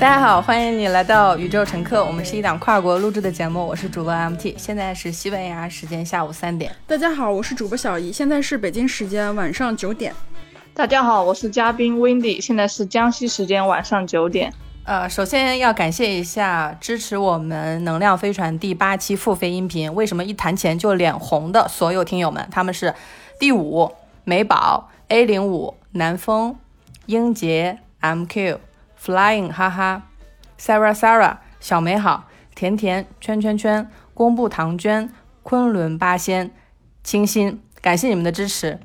大家好，欢迎你来到宇宙乘客。我们是一档跨国录制的节目，我是主播 MT，现在是西班牙时间下午三点。大家好，我是主播小姨，现在是北京时间晚上九点。大家好，我是嘉宾 Wendy，现在是江西时间晚上九点。呃，首先要感谢一下支持我们《能量飞船》第八期付费音频，为什么一谈钱就脸红的所有听友们，他们是第五美宝 A 零五南风英杰 MQ。Flying 哈哈，Sarah Sarah 小美好，甜甜圈圈圈，公布唐娟，昆仑八仙，清新，感谢你们的支持。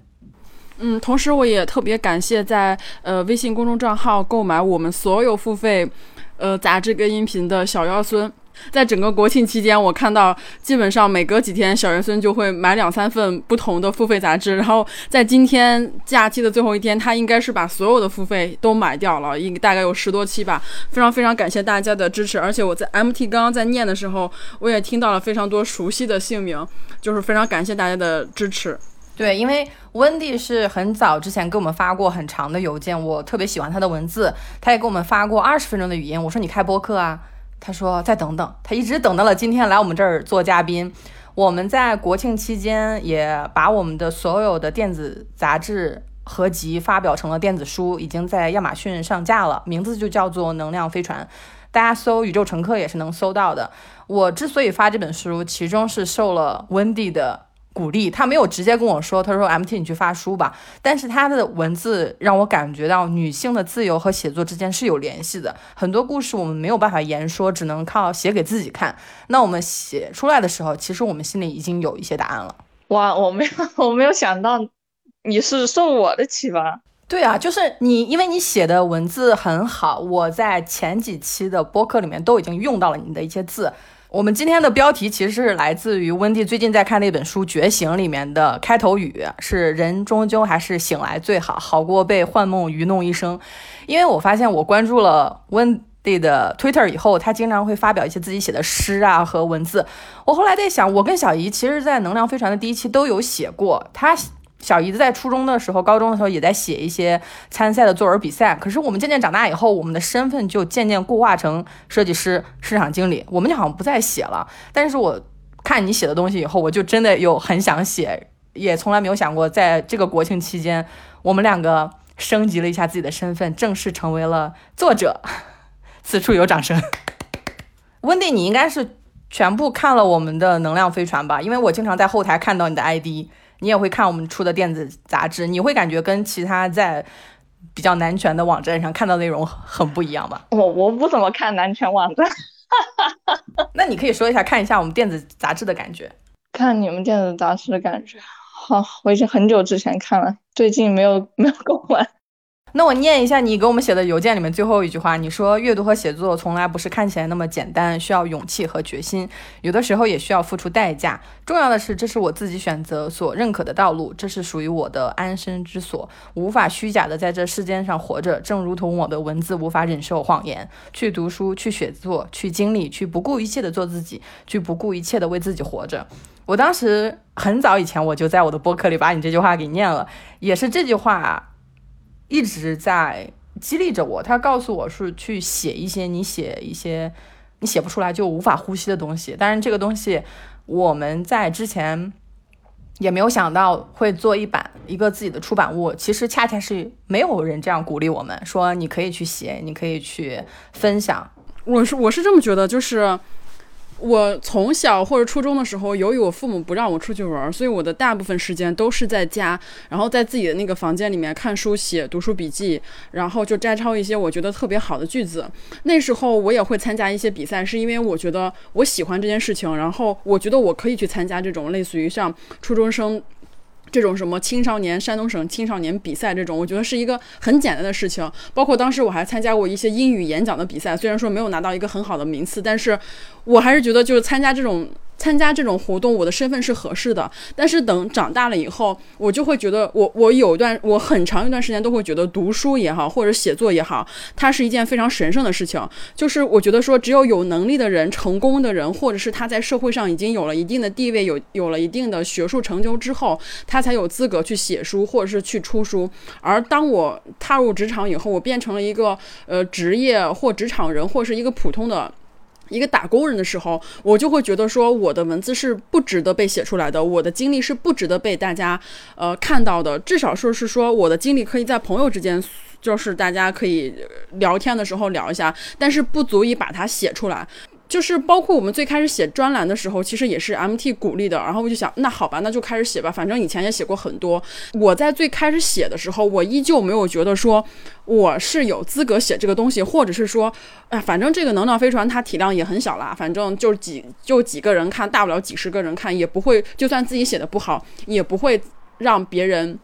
嗯，同时我也特别感谢在呃微信公众账号购买我们所有付费呃杂志跟音频的小妖孙。在整个国庆期间，我看到基本上每隔几天，小元孙就会买两三份不同的付费杂志。然后在今天假期的最后一天，他应该是把所有的付费都买掉了，应大概有十多期吧。非常非常感谢大家的支持，而且我在 MT 刚刚在念的时候，我也听到了非常多熟悉的姓名，就是非常感谢大家的支持。对，因为温蒂是很早之前给我们发过很长的邮件，我特别喜欢他的文字，他也给我们发过二十分钟的语音。我说你开播客啊。他说：“再等等。”他一直等到了今天来我们这儿做嘉宾。我们在国庆期间也把我们的所有的电子杂志合集发表成了电子书，已经在亚马逊上架了，名字就叫做《能量飞船》，大家搜“宇宙乘客”也是能搜到的。我之所以发这本书，其中是受了温蒂的。鼓励他没有直接跟我说，他说 M T 你去发书吧，但是他的文字让我感觉到女性的自由和写作之间是有联系的。很多故事我们没有办法言说，只能靠写给自己看。那我们写出来的时候，其实我们心里已经有一些答案了。哇，我没有，我没有想到你是受我的启发。对啊，就是你，因为你写的文字很好，我在前几期的播客里面都已经用到了你的一些字。我们今天的标题其实是来自于温蒂最近在看那本书《觉醒》里面的开头语，是“人终究还是醒来最好，好过被幻梦愚弄一生”。因为我发现我关注了温蒂的 Twitter 以后，他经常会发表一些自己写的诗啊和文字。我后来在想，我跟小姨其实，在《能量飞船》的第一期都有写过他。小姨子在初中的时候、高中的时候也在写一些参赛的作文比赛。可是我们渐渐长大以后，我们的身份就渐渐固化成设计师、市场经理，我们就好像不再写了。但是我看你写的东西以后，我就真的有很想写，也从来没有想过在这个国庆期间，我们两个升级了一下自己的身份，正式成为了作者。此处有掌声。温蒂，你应该是全部看了我们的能量飞船吧？因为我经常在后台看到你的 ID。你也会看我们出的电子杂志，你会感觉跟其他在比较男权的网站上看到内容很不一样吧？我我不怎么看男权网站，那你可以说一下看一下我们电子杂志的感觉。看你们电子杂志的感觉，好，我已经很久之前看了，最近没有没有购买。那我念一下你给我们写的邮件里面最后一句话，你说阅读和写作从来不是看起来那么简单，需要勇气和决心，有的时候也需要付出代价。重要的是，这是我自己选择所认可的道路，这是属于我的安身之所，无法虚假的在这世间上活着，正如同我的文字无法忍受谎言。去读书，去写作，去经历，去不顾一切的做自己，去不顾一切的为自己活着。我当时很早以前我就在我的博客里把你这句话给念了，也是这句话。一直在激励着我，他告诉我是去写一些你写一些你写不出来就无法呼吸的东西。当然，这个东西我们在之前也没有想到会做一版一个自己的出版物。其实恰恰是没有人这样鼓励我们，说你可以去写，你可以去分享。我是我是这么觉得，就是。我从小或者初中的时候，由于我父母不让我出去玩，所以我的大部分时间都是在家，然后在自己的那个房间里面看书、写读书笔记，然后就摘抄一些我觉得特别好的句子。那时候我也会参加一些比赛，是因为我觉得我喜欢这件事情，然后我觉得我可以去参加这种类似于像初中生。这种什么青少年山东省青少年比赛这种，我觉得是一个很简单的事情。包括当时我还参加过一些英语演讲的比赛，虽然说没有拿到一个很好的名次，但是我还是觉得就是参加这种。参加这种活动，我的身份是合适的。但是等长大了以后，我就会觉得，我我有一段我很长一段时间都会觉得读书也好，或者写作也好，它是一件非常神圣的事情。就是我觉得说，只有有能力的人、成功的人，或者是他在社会上已经有了一定的地位、有有了一定的学术成就之后，他才有资格去写书或者是去出书。而当我踏入职场以后，我变成了一个呃职业或职场人，或是一个普通的。一个打工人的时候，我就会觉得说，我的文字是不值得被写出来的，我的经历是不值得被大家呃看到的。至少说是说，我的经历可以在朋友之间，就是大家可以聊天的时候聊一下，但是不足以把它写出来。就是包括我们最开始写专栏的时候，其实也是 MT 鼓励的。然后我就想，那好吧，那就开始写吧。反正以前也写过很多。我在最开始写的时候，我依旧没有觉得说我是有资格写这个东西，或者是说，哎，反正这个能量飞船它体量也很小啦，反正就几就几个人看，大不了几十个人看，也不会，就算自己写的不好，也不会让别人。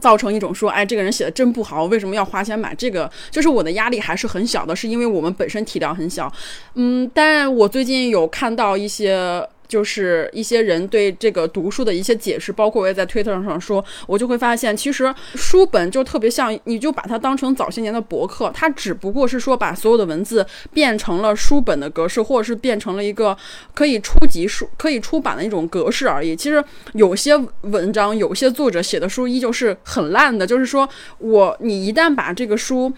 造成一种说，哎，这个人写的真不好，为什么要花钱买这个？就是我的压力还是很小的，是因为我们本身体量很小。嗯，但我最近有看到一些。就是一些人对这个读书的一些解释，包括我也在推特上说，我就会发现，其实书本就特别像，你就把它当成早些年的博客，它只不过是说把所有的文字变成了书本的格式，或者是变成了一个可以初级书、可以出版的一种格式而已。其实有些文章，有些作者写的书依旧是很烂的，就是说我你一旦把这个书。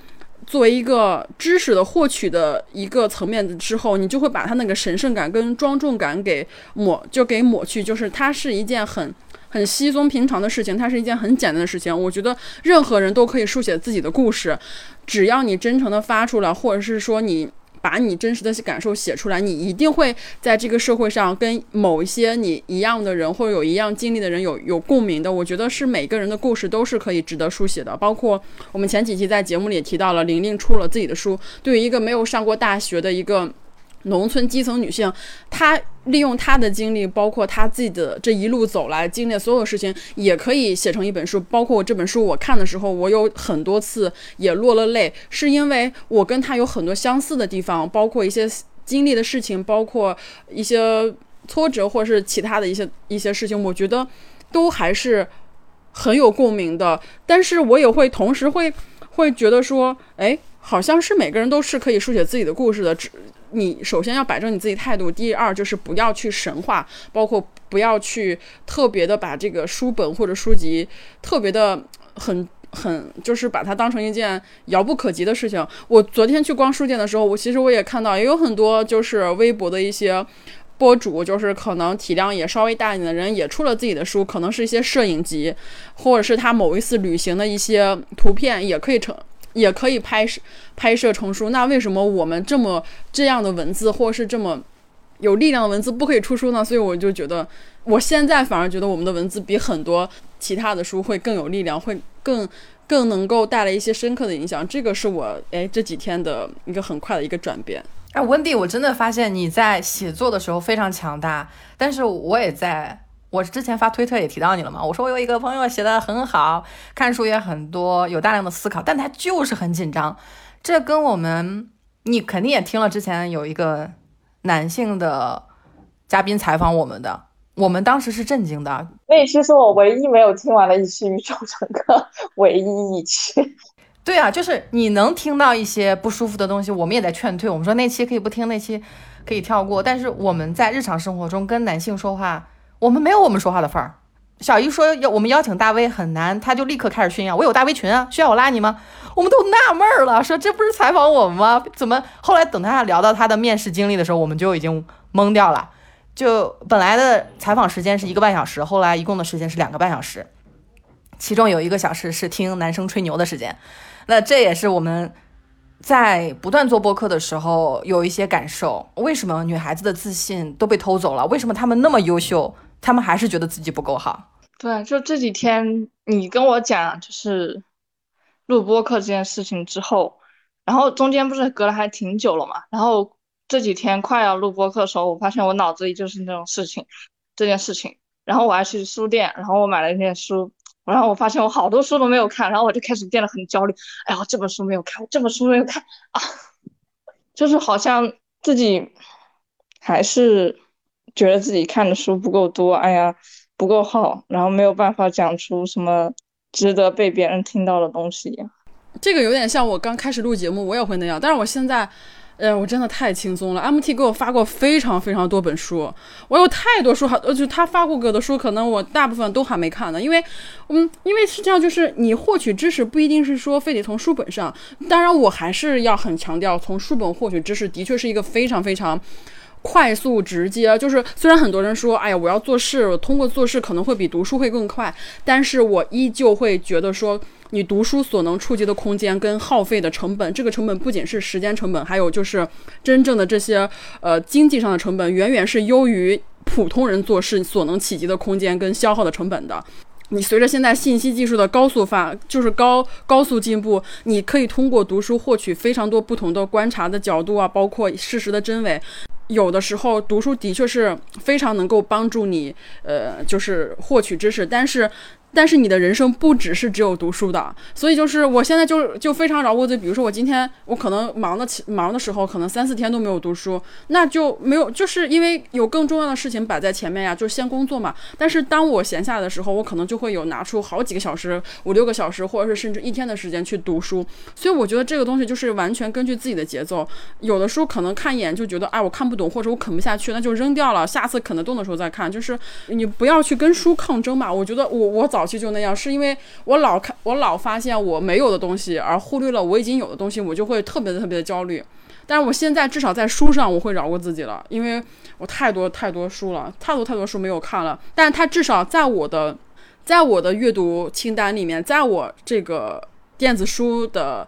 作为一个知识的获取的一个层面之后，你就会把它那个神圣感跟庄重感给抹，就给抹去。就是它是一件很很稀松平常的事情，它是一件很简单的事情。我觉得任何人都可以书写自己的故事，只要你真诚的发出来，或者是说你。把你真实的感受写出来，你一定会在这个社会上跟某一些你一样的人，或者有一样经历的人有有共鸣的。我觉得是每个人的故事都是可以值得书写的。包括我们前几期在节目里也提到了，玲玲出了自己的书，对于一个没有上过大学的一个。农村基层女性，她利用她的经历，包括她自己的这一路走来经历的所有事情，也可以写成一本书。包括我这本书，我看的时候，我有很多次也落了泪，是因为我跟她有很多相似的地方，包括一些经历的事情，包括一些挫折，或者是其他的一些一些事情，我觉得都还是很有共鸣的。但是我也会同时会会觉得说，哎，好像是每个人都是可以书写自己的故事的，只。你首先要摆正你自己态度，第二就是不要去神话，包括不要去特别的把这个书本或者书籍特别的很很，就是把它当成一件遥不可及的事情。我昨天去逛书店的时候，我其实我也看到也有很多就是微博的一些博主，就是可能体量也稍微大一点的人也出了自己的书，可能是一些摄影集，或者是他某一次旅行的一些图片，也可以成。也可以拍摄拍摄成书，那为什么我们这么这样的文字，或是这么有力量的文字不可以出书呢？所以我就觉得，我现在反而觉得我们的文字比很多其他的书会更有力量，会更更能够带来一些深刻的影响。这个是我哎这几天的一个很快的一个转变。哎，温蒂，我真的发现你在写作的时候非常强大，但是我也在。我之前发推特也提到你了嘛？我说我有一个朋友写的很好，看书也很多，有大量的思考，但他就是很紧张。这跟我们，你肯定也听了之前有一个男性的嘉宾采访我们的，我们当时是震惊的。那期是我唯一没有听完的一期宇宙乘客，唯一一期。对啊，就是你能听到一些不舒服的东西，我们也在劝退。我们说那期可以不听，那期可以跳过。但是我们在日常生活中跟男性说话。我们没有我们说话的份儿。小姨说要我们邀请大 V 很难，他就立刻开始炫耀。我有大 V 群啊，需要我拉你吗？我们都纳闷儿了，说这不是采访我们吗？怎么后来等他聊到他的面试经历的时候，我们就已经懵掉了。就本来的采访时间是一个半小时，后来一共的时间是两个半小时，其中有一个小时是听男生吹牛的时间。那这也是我们在不断做播客的时候有一些感受。为什么女孩子的自信都被偷走了？为什么她们那么优秀？他们还是觉得自己不够好。对，就这几天你跟我讲，就是录播课这件事情之后，然后中间不是隔了还挺久了嘛。然后这几天快要录播课的时候，我发现我脑子里就是那种事情，这件事情。然后我还去书店，然后我买了一点书，然后我发现我好多书都没有看，然后我就开始变得很焦虑。哎呀，这本书没有看，这本书没有看啊，就是好像自己还是。觉得自己看的书不够多，哎呀不够好，然后没有办法讲出什么值得被别人听到的东西。这个有点像我刚开始录节目，我也会那样，但是我现在。哎，我真的太轻松了。MT 给我发过非常非常多本书，我有太多书，好，就他发过给我的书，可能我大部分都还没看呢。因为，嗯，因为是这样，就是你获取知识不一定是说非得从书本上。当然，我还是要很强调，从书本获取知识的确是一个非常非常快速直接。就是虽然很多人说，哎呀，我要做事，通过做事可能会比读书会更快，但是我依旧会觉得说。你读书所能触及的空间跟耗费的成本，这个成本不仅是时间成本，还有就是真正的这些呃经济上的成本，远远是优于普通人做事所能企及的空间跟消耗的成本的。你随着现在信息技术的高速发，就是高高速进步，你可以通过读书获取非常多不同的观察的角度啊，包括事实的真伪。有的时候读书的确是非常能够帮助你，呃，就是获取知识，但是。但是你的人生不只是只有读书的，所以就是我现在就就非常饶过自己。比如说我今天我可能忙的起忙的时候，可能三四天都没有读书，那就没有，就是因为有更重要的事情摆在前面呀，就先工作嘛。但是当我闲下来的时候，我可能就会有拿出好几个小时、五六个小时，或者是甚至一天的时间去读书。所以我觉得这个东西就是完全根据自己的节奏。有的书可能看一眼就觉得，哎，我看不懂，或者我啃不下去，那就扔掉了，下次啃得动的时候再看。就是你不要去跟书抗争嘛。我觉得我我早。早期就那样，是因为我老看，我老发现我没有的东西，而忽略了我已经有的东西，我就会特别特别的焦虑。但是我现在至少在书上，我会饶过自己了，因为我太多太多书了，太多太多书没有看了。但是它至少在我的，在我的阅读清单里面，在我这个电子书的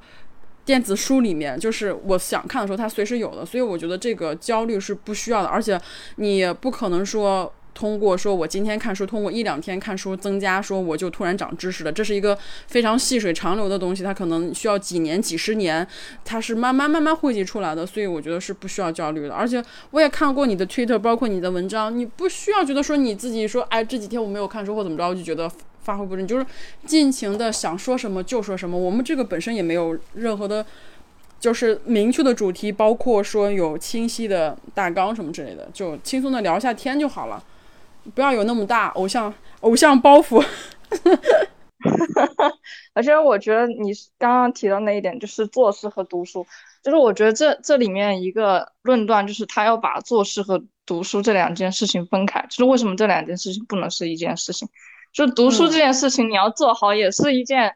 电子书里面，就是我想看的时候，它随时有的。所以我觉得这个焦虑是不需要的，而且你不可能说。通过说，我今天看书，通过一两天看书增加，说我就突然长知识了。这是一个非常细水长流的东西，它可能需要几年、几十年，它是慢慢慢慢汇集出来的。所以我觉得是不需要焦虑的。而且我也看过你的 Twitter，包括你的文章，你不需要觉得说你自己说，哎，这几天我没有看书或怎么着，我就觉得发挥不你，就是尽情的想说什么就说什么。我们这个本身也没有任何的，就是明确的主题，包括说有清晰的大纲什么之类的，就轻松的聊一下天就好了。不要有那么大偶像偶像包袱，而且我觉得你刚刚提到那一点，就是做事和读书，就是我觉得这这里面一个论断，就是他要把做事和读书这两件事情分开，就是为什么这两件事情不能是一件事情？就读书这件事情，你要做好也是一件。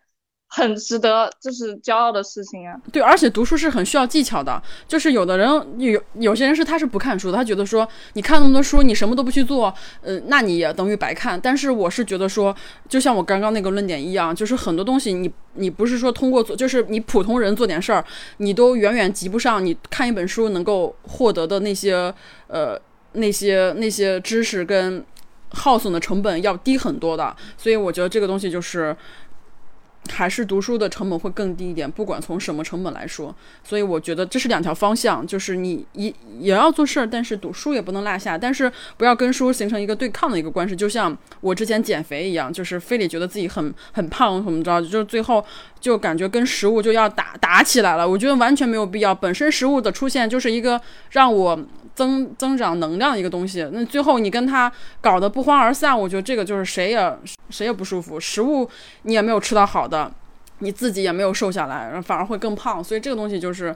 很值得，就是骄傲的事情啊！对，而且读书是很需要技巧的。就是有的人有有些人是他是不看书，他觉得说你看那么多书，你什么都不去做，呃，那你也等于白看。但是我是觉得说，就像我刚刚那个论点一样，就是很多东西你你不是说通过做，就是你普通人做点事儿，你都远远及不上你看一本书能够获得的那些呃那些那些知识跟耗损的成本要低很多的。所以我觉得这个东西就是。还是读书的成本会更低一点，不管从什么成本来说，所以我觉得这是两条方向，就是你也也要做事儿，但是读书也不能落下，但是不要跟书形成一个对抗的一个关系。就像我之前减肥一样，就是非得觉得自己很很胖怎么着，就是最后就感觉跟食物就要打打起来了。我觉得完全没有必要，本身食物的出现就是一个让我增增长能量一个东西，那最后你跟他搞得不欢而散，我觉得这个就是谁也谁也不舒服。食物你也没有吃到好的。你自己也没有瘦下来，反而会更胖，所以这个东西就是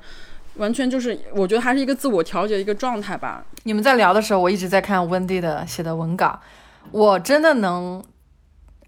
完全就是，我觉得还是一个自我调节一个状态吧。你们在聊的时候，我一直在看温蒂的写的文稿，我真的能。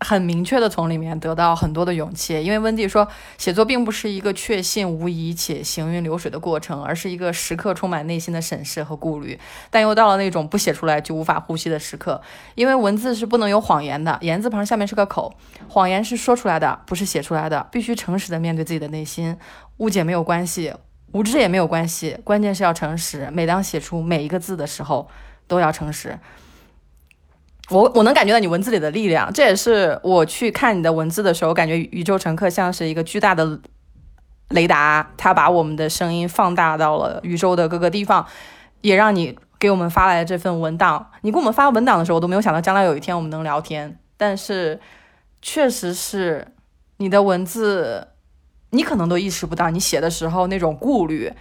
很明确的从里面得到很多的勇气，因为温蒂说，写作并不是一个确信无疑且行云流水的过程，而是一个时刻充满内心的审视和顾虑，但又到了那种不写出来就无法呼吸的时刻。因为文字是不能有谎言的，言字旁下面是个口，谎言是说出来的，不是写出来的，必须诚实的面对自己的内心，误解没有关系，无知也没有关系，关键是要诚实。每当写出每一个字的时候，都要诚实。我我能感觉到你文字里的力量，这也是我去看你的文字的时候，感觉宇宙乘客像是一个巨大的雷达，它把我们的声音放大到了宇宙的各个地方，也让你给我们发来这份文档。你给我们发文档的时候，我都没有想到将来有一天我们能聊天，但是确实是你的文字，你可能都意识不到你写的时候那种顾虑，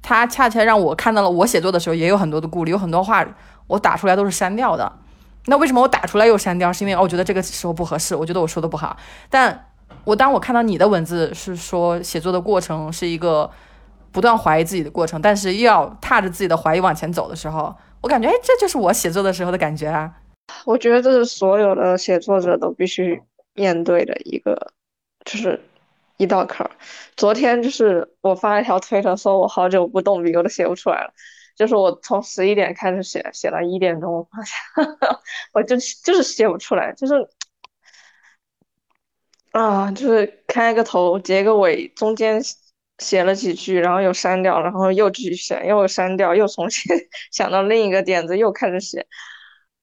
它恰恰让我看到了我写作的时候也有很多的顾虑，有很多话。我打出来都是删掉的。那为什么我打出来又删掉？是因为我觉得这个时候不合适，我觉得我说的不好。但我当我看到你的文字是说写作的过程是一个不断怀疑自己的过程，但是又要踏着自己的怀疑往前走的时候，我感觉哎，这就是我写作的时候的感觉啊。我觉得这是所有的写作者都必须面对的一个，就是一道坎儿。昨天就是我发一条推特说，我好久不动笔，我都写不出来了。就是我从十一点开始写，写到一点钟，我发现我就就是写不出来，就是啊，就是开个头，结个尾，中间写了几句，然后又删掉，然后又继续写，又删掉，又重新 想到另一个点子，又开始写。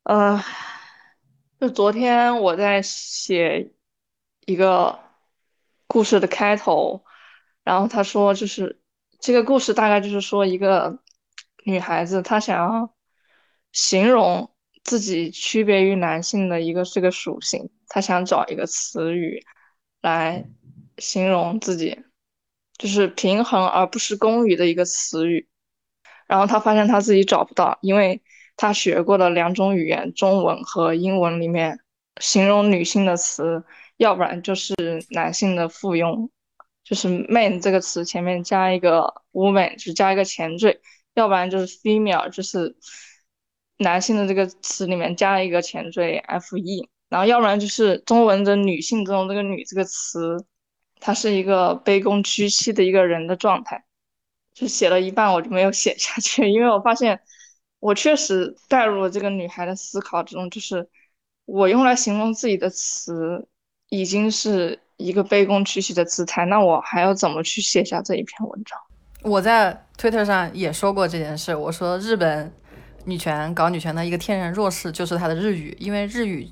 嗯，就昨天我在写一个故事的开头，然后他说，就是这个故事大概就是说一个。女孩子她想要形容自己区别于男性的一个这个属性，她想找一个词语来形容自己，就是平衡而不是公语的一个词语。然后她发现她自己找不到，因为她学过的两种语言，中文和英文里面形容女性的词，要不然就是男性的附庸，就是 man 这个词前面加一个 woman，就加一个前缀。要不然就是 female，就是男性的这个词里面加了一个前缀 fe，然后要不然就是中文的女性中这个女这个词，它是一个卑躬屈膝的一个人的状态。就写了一半我就没有写下去，因为我发现我确实带入了这个女孩的思考之中，就是我用来形容自己的词已经是一个卑躬屈膝的姿态，那我还要怎么去写下这一篇文章？我在推特上也说过这件事，我说日本女权搞女权的一个天然弱势就是它的日语，因为日语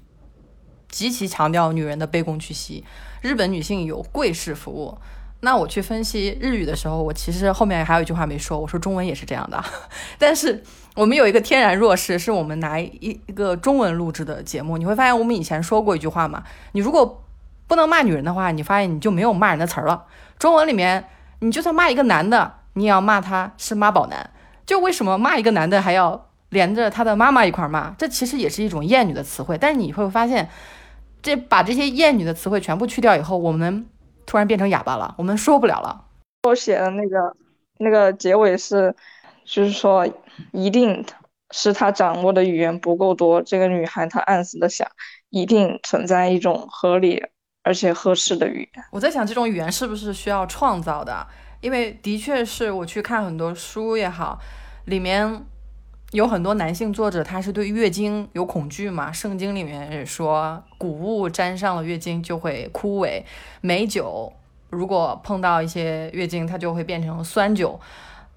极其强调女人的卑躬屈膝，日本女性有贵式服务。那我去分析日语的时候，我其实后面还有一句话没说，我说中文也是这样的。但是我们有一个天然弱势，是我们拿一一个中文录制的节目，你会发现我们以前说过一句话嘛，你如果不能骂女人的话，你发现你就没有骂人的词儿了。中文里面，你就算骂一个男的。你要骂他是妈宝男，就为什么骂一个男的还要连着他的妈妈一块骂？这其实也是一种厌女的词汇。但是你会发现，这把这些厌女的词汇全部去掉以后，我们突然变成哑巴了，我们说不了了。我写的那个那个结尾是，就是说，一定是他掌握的语言不够多。这个女孩她暗自的想，一定存在一种合理而且合适的语言。我在想，这种语言是不是需要创造的？因为的确是我去看很多书也好，里面有很多男性作者，他是对月经有恐惧嘛。圣经里面也说，谷物沾上了月经就会枯萎，美酒如果碰到一些月经，它就会变成酸酒。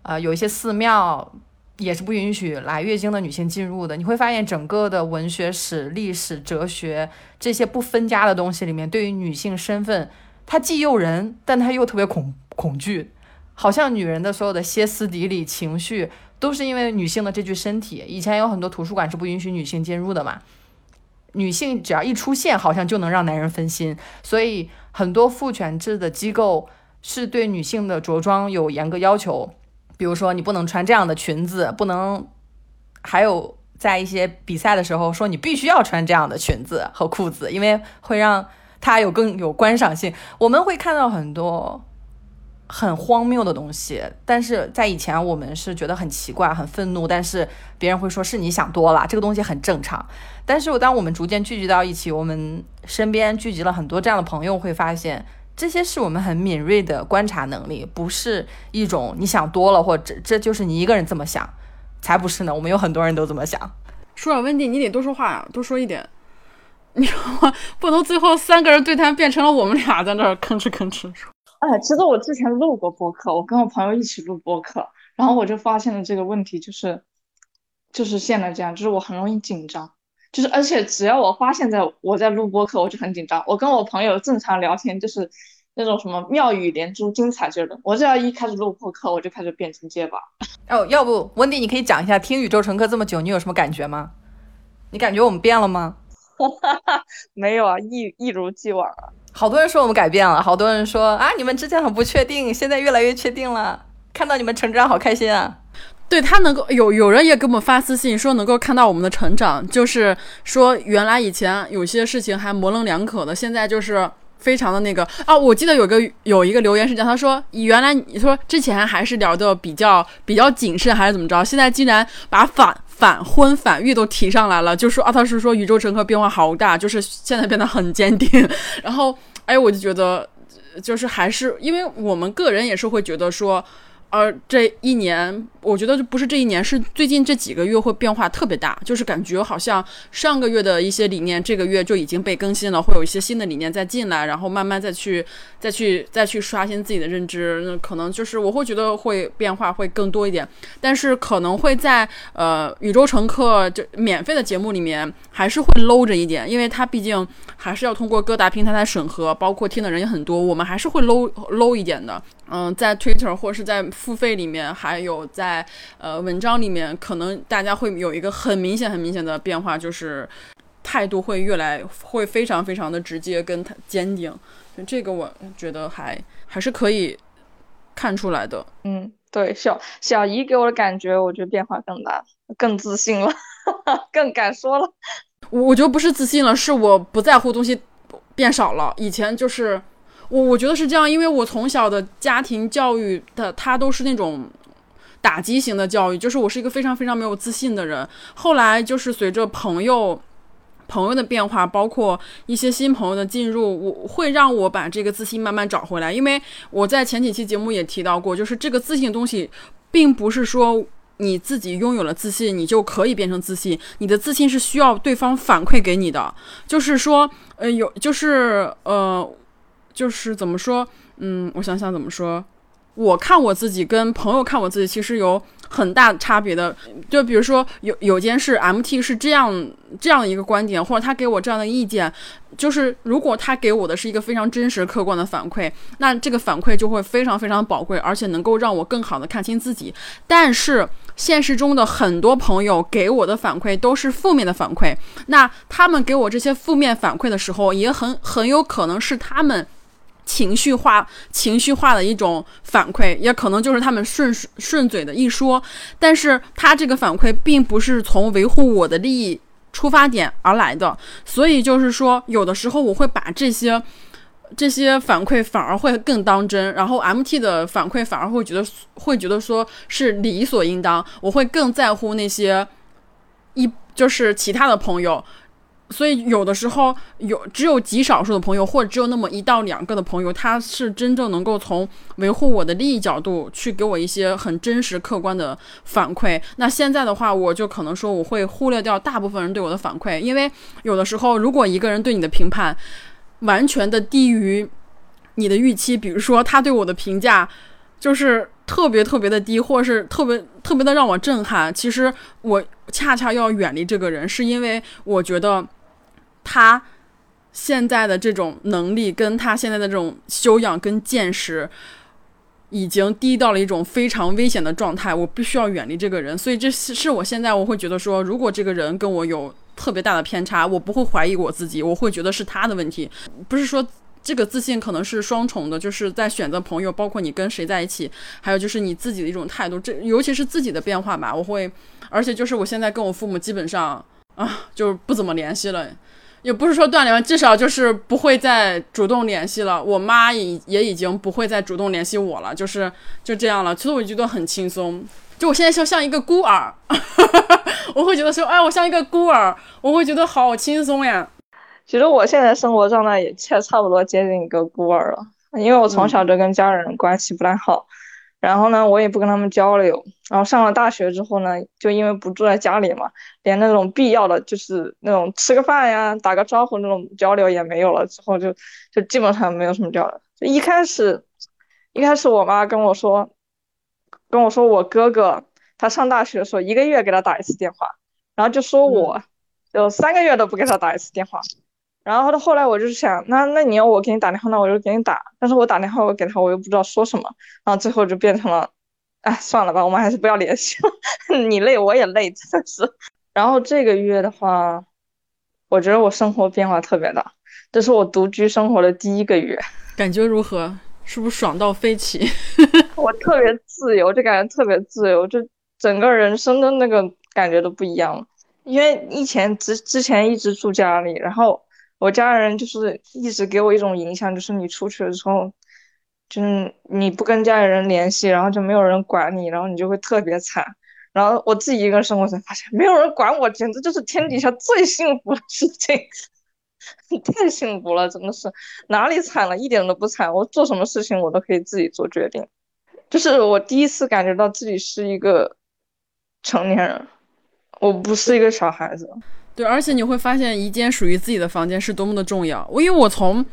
呃，有一些寺庙也是不允许来月经的女性进入的。你会发现，整个的文学史、历史、哲学这些不分家的东西里面，对于女性身份，它既诱人，但它又特别恐。恐惧，好像女人的所有的歇斯底里情绪，都是因为女性的这具身体。以前有很多图书馆是不允许女性进入的嘛，女性只要一出现，好像就能让男人分心。所以很多父权制的机构是对女性的着装有严格要求，比如说你不能穿这样的裙子，不能，还有在一些比赛的时候说你必须要穿这样的裙子和裤子，因为会让它有更有观赏性。我们会看到很多。很荒谬的东西，但是在以前我们是觉得很奇怪、很愤怒，但是别人会说是你想多了，这个东西很正常。但是当我们逐渐聚集到一起，我们身边聚集了很多这样的朋友，会发现这些是我们很敏锐的观察能力，不是一种你想多了，或者这就是你一个人这么想，才不是呢。我们有很多人都这么想。说了，温蒂，你得多说话，多说一点，你说不能最后三个人对谈变成了我们俩在那吭哧吭哧说。哎，其实我之前录过播客，我跟我朋友一起录播客，然后我就发现了这个问题，就是就是现在这样，就是我很容易紧张，就是而且只要我发现在我在录播客，我就很紧张。我跟我朋友正常聊天，就是那种什么妙语连珠、精彩劲儿的，我只要一开始录播客，我就开始变成结巴。哦，要不温迪，你可以讲一下听宇宙乘客这么久，你有什么感觉吗？你感觉我们变了吗？没有啊，一一如既往啊。好多人说我们改变了，好多人说啊，你们之前很不确定，现在越来越确定了。看到你们成长，好开心啊！对他能够有有人也给我们发私信说能够看到我们的成长，就是说原来以前有些事情还模棱两可的，现在就是非常的那个啊。我记得有个有一个留言是这样，他说原来你说之前还是聊的比较比较谨慎还是怎么着，现在竟然把反反婚反育都提上来了，就说啊他是说宇宙乘客变化好大，就是现在变得很坚定。然后哎我就觉得就是还是因为我们个人也是会觉得说。而这一年，我觉得不是这一年，是最近这几个月会变化特别大，就是感觉好像上个月的一些理念，这个月就已经被更新了，会有一些新的理念再进来，然后慢慢再去、再去、再去刷新自己的认知。那可能就是我会觉得会变化会更多一点，但是可能会在呃宇宙乘客就免费的节目里面还是会 low 着一点，因为它毕竟还是要通过各大平台来审核，包括听的人也很多，我们还是会 low low 一点的。嗯，在 Twitter 或是在付费里面，还有在呃文章里面，可能大家会有一个很明显、很明显的变化，就是态度会越来会非常非常的直接跟坚定。这个我觉得还还是可以看出来的。嗯，对，小小姨给我的感觉，我觉得变化更大，更自信了，更敢说了。我我觉得不是自信了，是我不在乎东西变少了。以前就是。我我觉得是这样，因为我从小的家庭教育的，他都是那种打击型的教育，就是我是一个非常非常没有自信的人。后来就是随着朋友朋友的变化，包括一些新朋友的进入，我会让我把这个自信慢慢找回来。因为我在前几期节目也提到过，就是这个自信东西，并不是说你自己拥有了自信，你就可以变成自信。你的自信是需要对方反馈给你的，就是说，呃，有，就是呃。就是怎么说，嗯，我想想怎么说。我看我自己跟朋友看我自己，其实有很大差别的。就比如说，有有件事，MT 是这样这样的一个观点，或者他给我这样的意见，就是如果他给我的是一个非常真实、客观的反馈，那这个反馈就会非常非常宝贵，而且能够让我更好的看清自己。但是现实中的很多朋友给我的反馈都是负面的反馈，那他们给我这些负面反馈的时候，也很很有可能是他们。情绪化、情绪化的一种反馈，也可能就是他们顺顺嘴的一说，但是他这个反馈并不是从维护我的利益出发点而来的，所以就是说，有的时候我会把这些这些反馈反而会更当真，然后 MT 的反馈反而会觉得会觉得说是理所应当，我会更在乎那些一就是其他的朋友。所以有的时候有只有极少数的朋友，或者只有那么一到两个的朋友，他是真正能够从维护我的利益角度去给我一些很真实客观的反馈。那现在的话，我就可能说我会忽略掉大部分人对我的反馈，因为有的时候如果一个人对你的评判完全的低于你的预期，比如说他对我的评价就是特别特别的低，或者是特别特别的让我震撼，其实我恰恰要远离这个人，是因为我觉得。他现在的这种能力，跟他现在的这种修养跟见识，已经低到了一种非常危险的状态。我必须要远离这个人，所以这是是我现在我会觉得说，如果这个人跟我有特别大的偏差，我不会怀疑我自己，我会觉得是他的问题。不是说这个自信可能是双重的，就是在选择朋友，包括你跟谁在一起，还有就是你自己的一种态度，这尤其是自己的变化吧。我会，而且就是我现在跟我父母基本上啊，就不怎么联系了。也不是说断联，至少就是不会再主动联系了。我妈也也已经不会再主动联系我了，就是就这样了。其实我觉得很轻松，就我现在就像一个孤儿，我会觉得说，哎，我像一个孤儿，我会觉得好轻松呀。其实我现在生活状态也差差不多接近一个孤儿了，因为我从小就跟家人关系不太好。然后呢，我也不跟他们交流。然后上了大学之后呢，就因为不住在家里嘛，连那种必要的就是那种吃个饭呀、打个招呼那种交流也没有了。之后就就基本上没有什么交流。就一开始，一开始我妈跟我说，跟我说我哥哥他上大学的时候一个月给他打一次电话，然后就说我就三个月都不给他打一次电话。然后到后来，我就是想，那那你要我给你打电话，那我就给你打。但是我打电话我给他，我又不知道说什么。然后最后就变成了，哎，算了吧，我们还是不要联系了。你累我也累，真的是。然后这个月的话，我觉得我生活变化特别大，这是我独居生活的第一个月，感觉如何？是不是爽到飞起？我特别自由，就感觉特别自由，就整个人生的那个感觉都不一样了。因为以前之之前一直住家里，然后我家人就是一直给我一种影响，就是你出去的时候，就是你不跟家里人联系，然后就没有人管你，然后你就会特别惨。然后我自己一个人生活才发现，没有人管我，简直就是天底下最幸福的事情，太幸福了，真的是哪里惨了一点都不惨，我做什么事情我都可以自己做决定，就是我第一次感觉到自己是一个成年人。我不是一个小孩子，对，而且你会发现一间属于自己的房间是多么的重要。我因为我从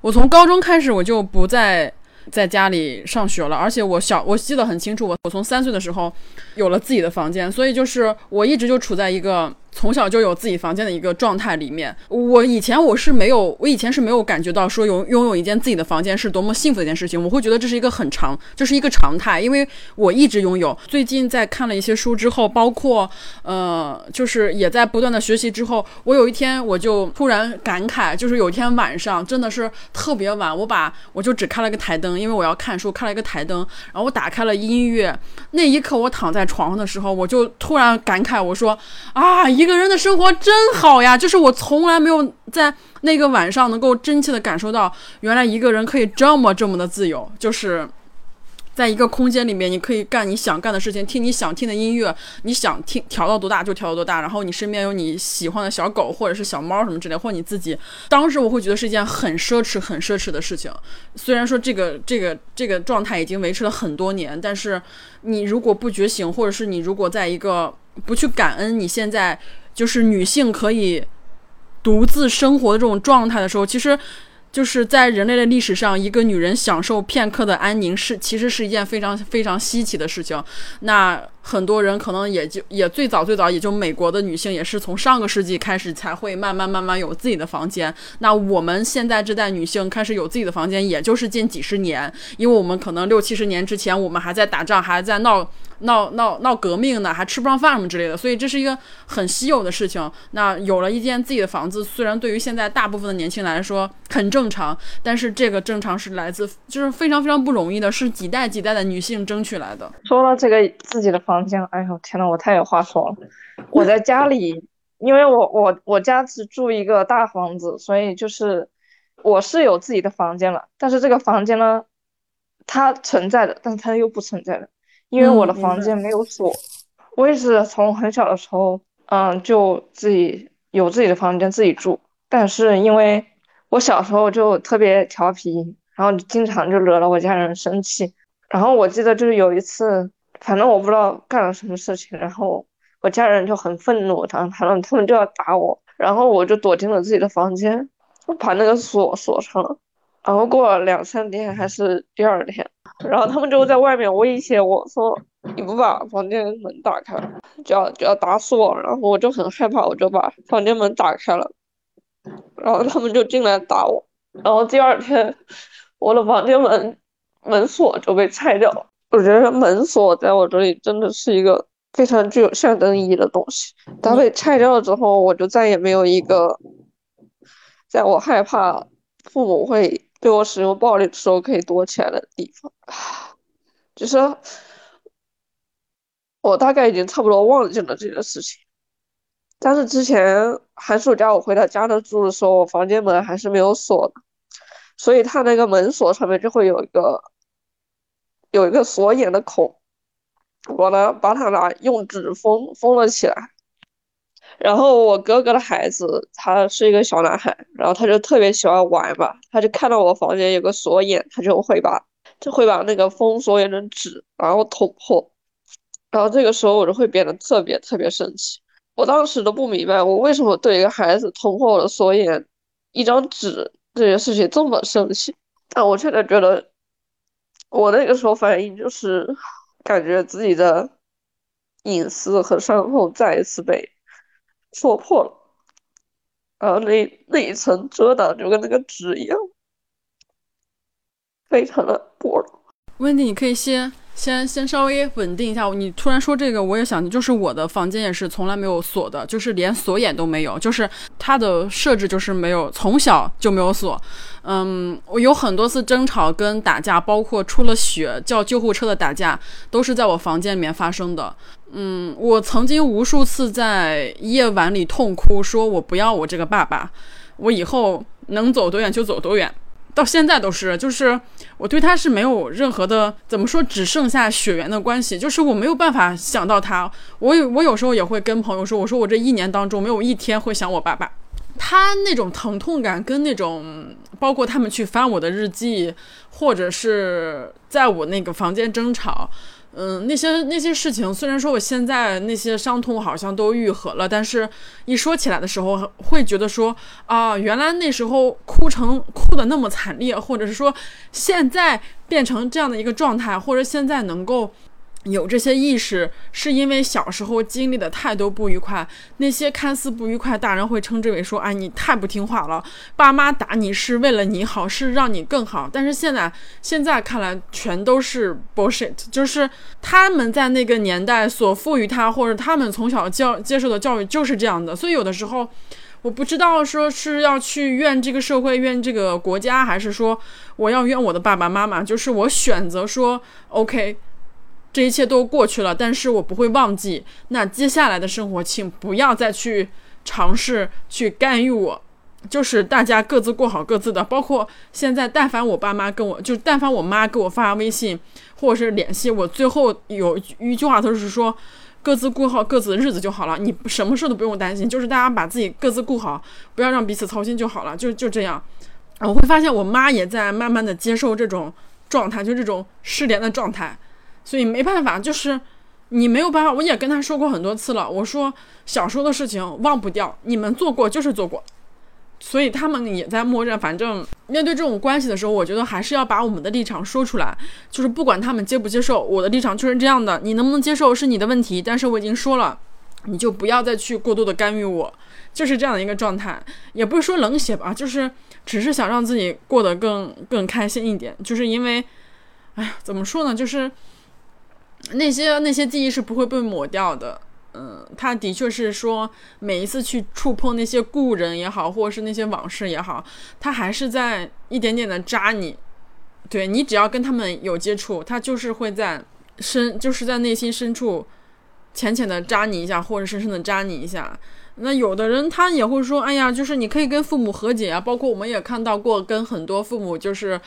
我从高中开始我就不再在家里上学了，而且我小我记得很清楚，我我从三岁的时候有了自己的房间，所以就是我一直就处在一个。从小就有自己房间的一个状态里面，我以前我是没有，我以前是没有感觉到说有拥有一间自己的房间是多么幸福的一件事情，我会觉得这是一个很常，就是一个常态，因为我一直拥有。最近在看了一些书之后，包括呃，就是也在不断的学习之后，我有一天我就突然感慨，就是有一天晚上真的是特别晚，我把我就只开了个台灯，因为我要看书，开了一个台灯，然后我打开了音乐，那一刻我躺在床上的时候，我就突然感慨，我说啊。一个人的生活真好呀！就是我从来没有在那个晚上能够真切的感受到，原来一个人可以这么这么的自由。就是在一个空间里面，你可以干你想干的事情，听你想听的音乐，你想听调到多大就调到多大。然后你身边有你喜欢的小狗或者是小猫什么之类，或你自己。当时我会觉得是一件很奢侈、很奢侈的事情。虽然说这个这个这个状态已经维持了很多年，但是你如果不觉醒，或者是你如果在一个不去感恩你现在就是女性可以独自生活的这种状态的时候，其实就是在人类的历史上，一个女人享受片刻的安宁是其实是一件非常非常稀奇的事情。那。很多人可能也就也最早最早也就美国的女性也是从上个世纪开始才会慢慢慢慢有自己的房间。那我们现在这代女性开始有自己的房间，也就是近几十年，因为我们可能六七十年之前我们还在打仗，还在闹闹闹闹革命呢，还吃不上饭什么之类的，所以这是一个很稀有的事情。那有了一间自己的房子，虽然对于现在大部分的年轻人来说很正常，但是这个正常是来自就是非常非常不容易的，是几代几代的女性争取来的。说到这个自己的房。间，哎呦天呐，我太有话说了。我在家里，因为我我我家是住一个大房子，所以就是我是有自己的房间了。但是这个房间呢，它存在的，但是它又不存在的，因为我的房间没有锁。我也是从很小的时候，嗯，就自己有自己的房间自己住。但是因为我小时候就特别调皮，然后经常就惹了我家人生气。然后我记得就是有一次。反正我不知道干了什么事情，然后我家人就很愤怒，然后他们他们就要打我，然后我就躲进了自己的房间，把那个锁锁上了。然后过了两三天还是第二天，然后他们就在外面威胁我说：“你不把房间门打开，就要就要打死我。”然后我就很害怕，我就把房间门打开了，然后他们就进来打我。然后第二天，我的房间门门锁就被拆掉了。我觉得门锁在我这里真的是一个非常具有象征意义的东西。它被拆掉了之后，我就再也没有一个在我害怕父母会对我使用暴力的时候可以躲起来的地方。就是我大概已经差不多忘记了这件事情，但是之前寒暑假我回到家的住的时候，我房间门还是没有锁的，所以它那个门锁上面就会有一个。有一个锁眼的孔，我呢把它拿用纸封封了起来。然后我哥哥的孩子他是一个小男孩，然后他就特别喜欢玩嘛，他就看到我房间有个锁眼，他就会把就会把那个封锁眼的纸然后捅破。然后这个时候我就会变得特别特别生气。我当时都不明白我为什么对一个孩子捅破我的锁眼一张纸这件事情这么生气。但我现在觉得。我那个时候反应就是感觉自己的隐私和伤痛再一次被戳破了，然后那那一层遮挡就跟那个纸一样，非常的薄。温迪，你可以先先先稍微稳定一下。你突然说这个，我也想，就是我的房间也是从来没有锁的，就是连锁眼都没有，就是它的设置就是没有，从小就没有锁。嗯，我有很多次争吵跟打架，包括出了血叫救护车的打架，都是在我房间里面发生的。嗯，我曾经无数次在夜晚里痛哭，说我不要我这个爸爸，我以后能走多远就走多远。到现在都是，就是我对他是没有任何的，怎么说，只剩下血缘的关系，就是我没有办法想到他。我有，我有时候也会跟朋友说，我说我这一年当中没有一天会想我爸爸。他那种疼痛感跟那种，包括他们去翻我的日记，或者是在我那个房间争吵。嗯，那些那些事情，虽然说我现在那些伤痛好像都愈合了，但是一说起来的时候，会觉得说啊，原来那时候哭成哭的那么惨烈，或者是说现在变成这样的一个状态，或者现在能够。有这些意识，是因为小时候经历的太多不愉快。那些看似不愉快，大人会称之为说：“哎，你太不听话了，爸妈打你是为了你好，是让你更好。”但是现在，现在看来全都是 bullshit，就是他们在那个年代所赋予他，或者他们从小教接受的教育就是这样的。所以有的时候，我不知道说是要去怨这个社会，怨这个国家，还是说我要怨我的爸爸妈妈。就是我选择说 OK。这一切都过去了，但是我不会忘记。那接下来的生活，请不要再去尝试去干预我，就是大家各自过好各自的。包括现在，但凡我爸妈跟我，就但凡我妈给我发微信或者是联系我，最后有一句话都是说，各自过好各自的日子就好了，你什么事都不用担心，就是大家把自己各自顾好，不要让彼此操心就好了，就就这样。我会发现我妈也在慢慢的接受这种状态，就这种失联的状态。所以没办法，就是你没有办法。我也跟他说过很多次了，我说小时候的事情忘不掉，你们做过就是做过，所以他们也在默认。反正面对这种关系的时候，我觉得还是要把我们的立场说出来，就是不管他们接不接受，我的立场就是这样的。你能不能接受是你的问题，但是我已经说了，你就不要再去过多的干预我，就是这样的一个状态。也不是说冷血吧，就是只是想让自己过得更更开心一点。就是因为，哎呀，怎么说呢，就是。那些那些记忆是不会被抹掉的，嗯，他的确是说每一次去触碰那些故人也好，或者是那些往事也好，他还是在一点点的扎你。对你只要跟他们有接触，他就是会在深，就是在内心深处浅浅的扎你一下，或者深深的扎你一下。那有的人他也会说，哎呀，就是你可以跟父母和解啊，包括我们也看到过跟很多父母就是。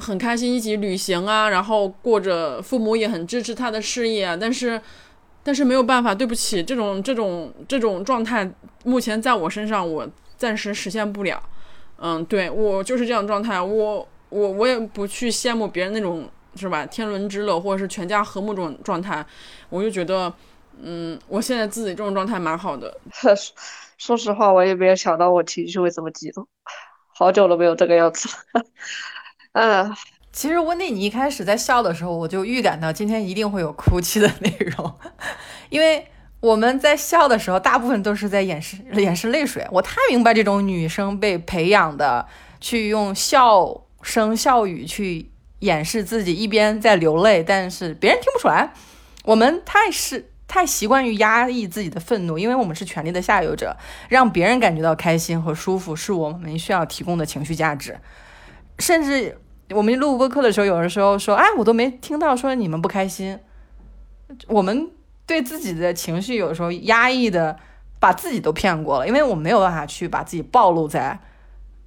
很开心一起旅行啊，然后过着父母也很支持他的事业啊，但是，但是没有办法，对不起，这种这种这种状态目前在我身上我暂时实现不了。嗯，对我就是这样状态，我我我也不去羡慕别人那种是吧？天伦之乐或者是全家和睦这种状态，我就觉得，嗯，我现在自己这种状态蛮好的。说实话，我也没有想到我情绪会这么激动，好久都没有这个样子了。嗯，其实温蒂，你一开始在笑的时候，我就预感到今天一定会有哭泣的内容，因为我们在笑的时候，大部分都是在掩饰掩饰泪水。我太明白这种女生被培养的，去用笑声笑语去掩饰自己一边在流泪，但是别人听不出来。我们太是太习惯于压抑自己的愤怒，因为我们是权力的下游者，让别人感觉到开心和舒服，是我们需要提供的情绪价值。甚至我们录播课的时候，有的时候说：“哎，我都没听到说你们不开心。”我们对自己的情绪有时候压抑的，把自己都骗过了，因为我没有办法去把自己暴露在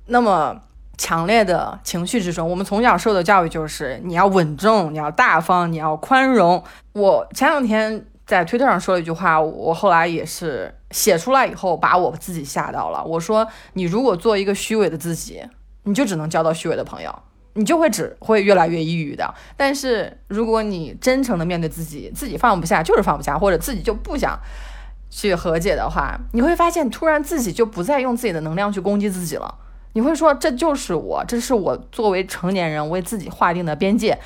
那么强烈的情绪之中。我们从小受的教育就是你要稳重，你要大方，你要宽容。我前两天在推特上说了一句话，我后来也是写出来以后，把我自己吓到了。我说：“你如果做一个虚伪的自己。”你就只能交到虚伪的朋友，你就会只会越来越抑郁的。但是如果你真诚的面对自己，自己放不下就是放不下，或者自己就不想去和解的话，你会发现突然自己就不再用自己的能量去攻击自己了。你会说这就是我，这是我作为成年人为自己划定的边界。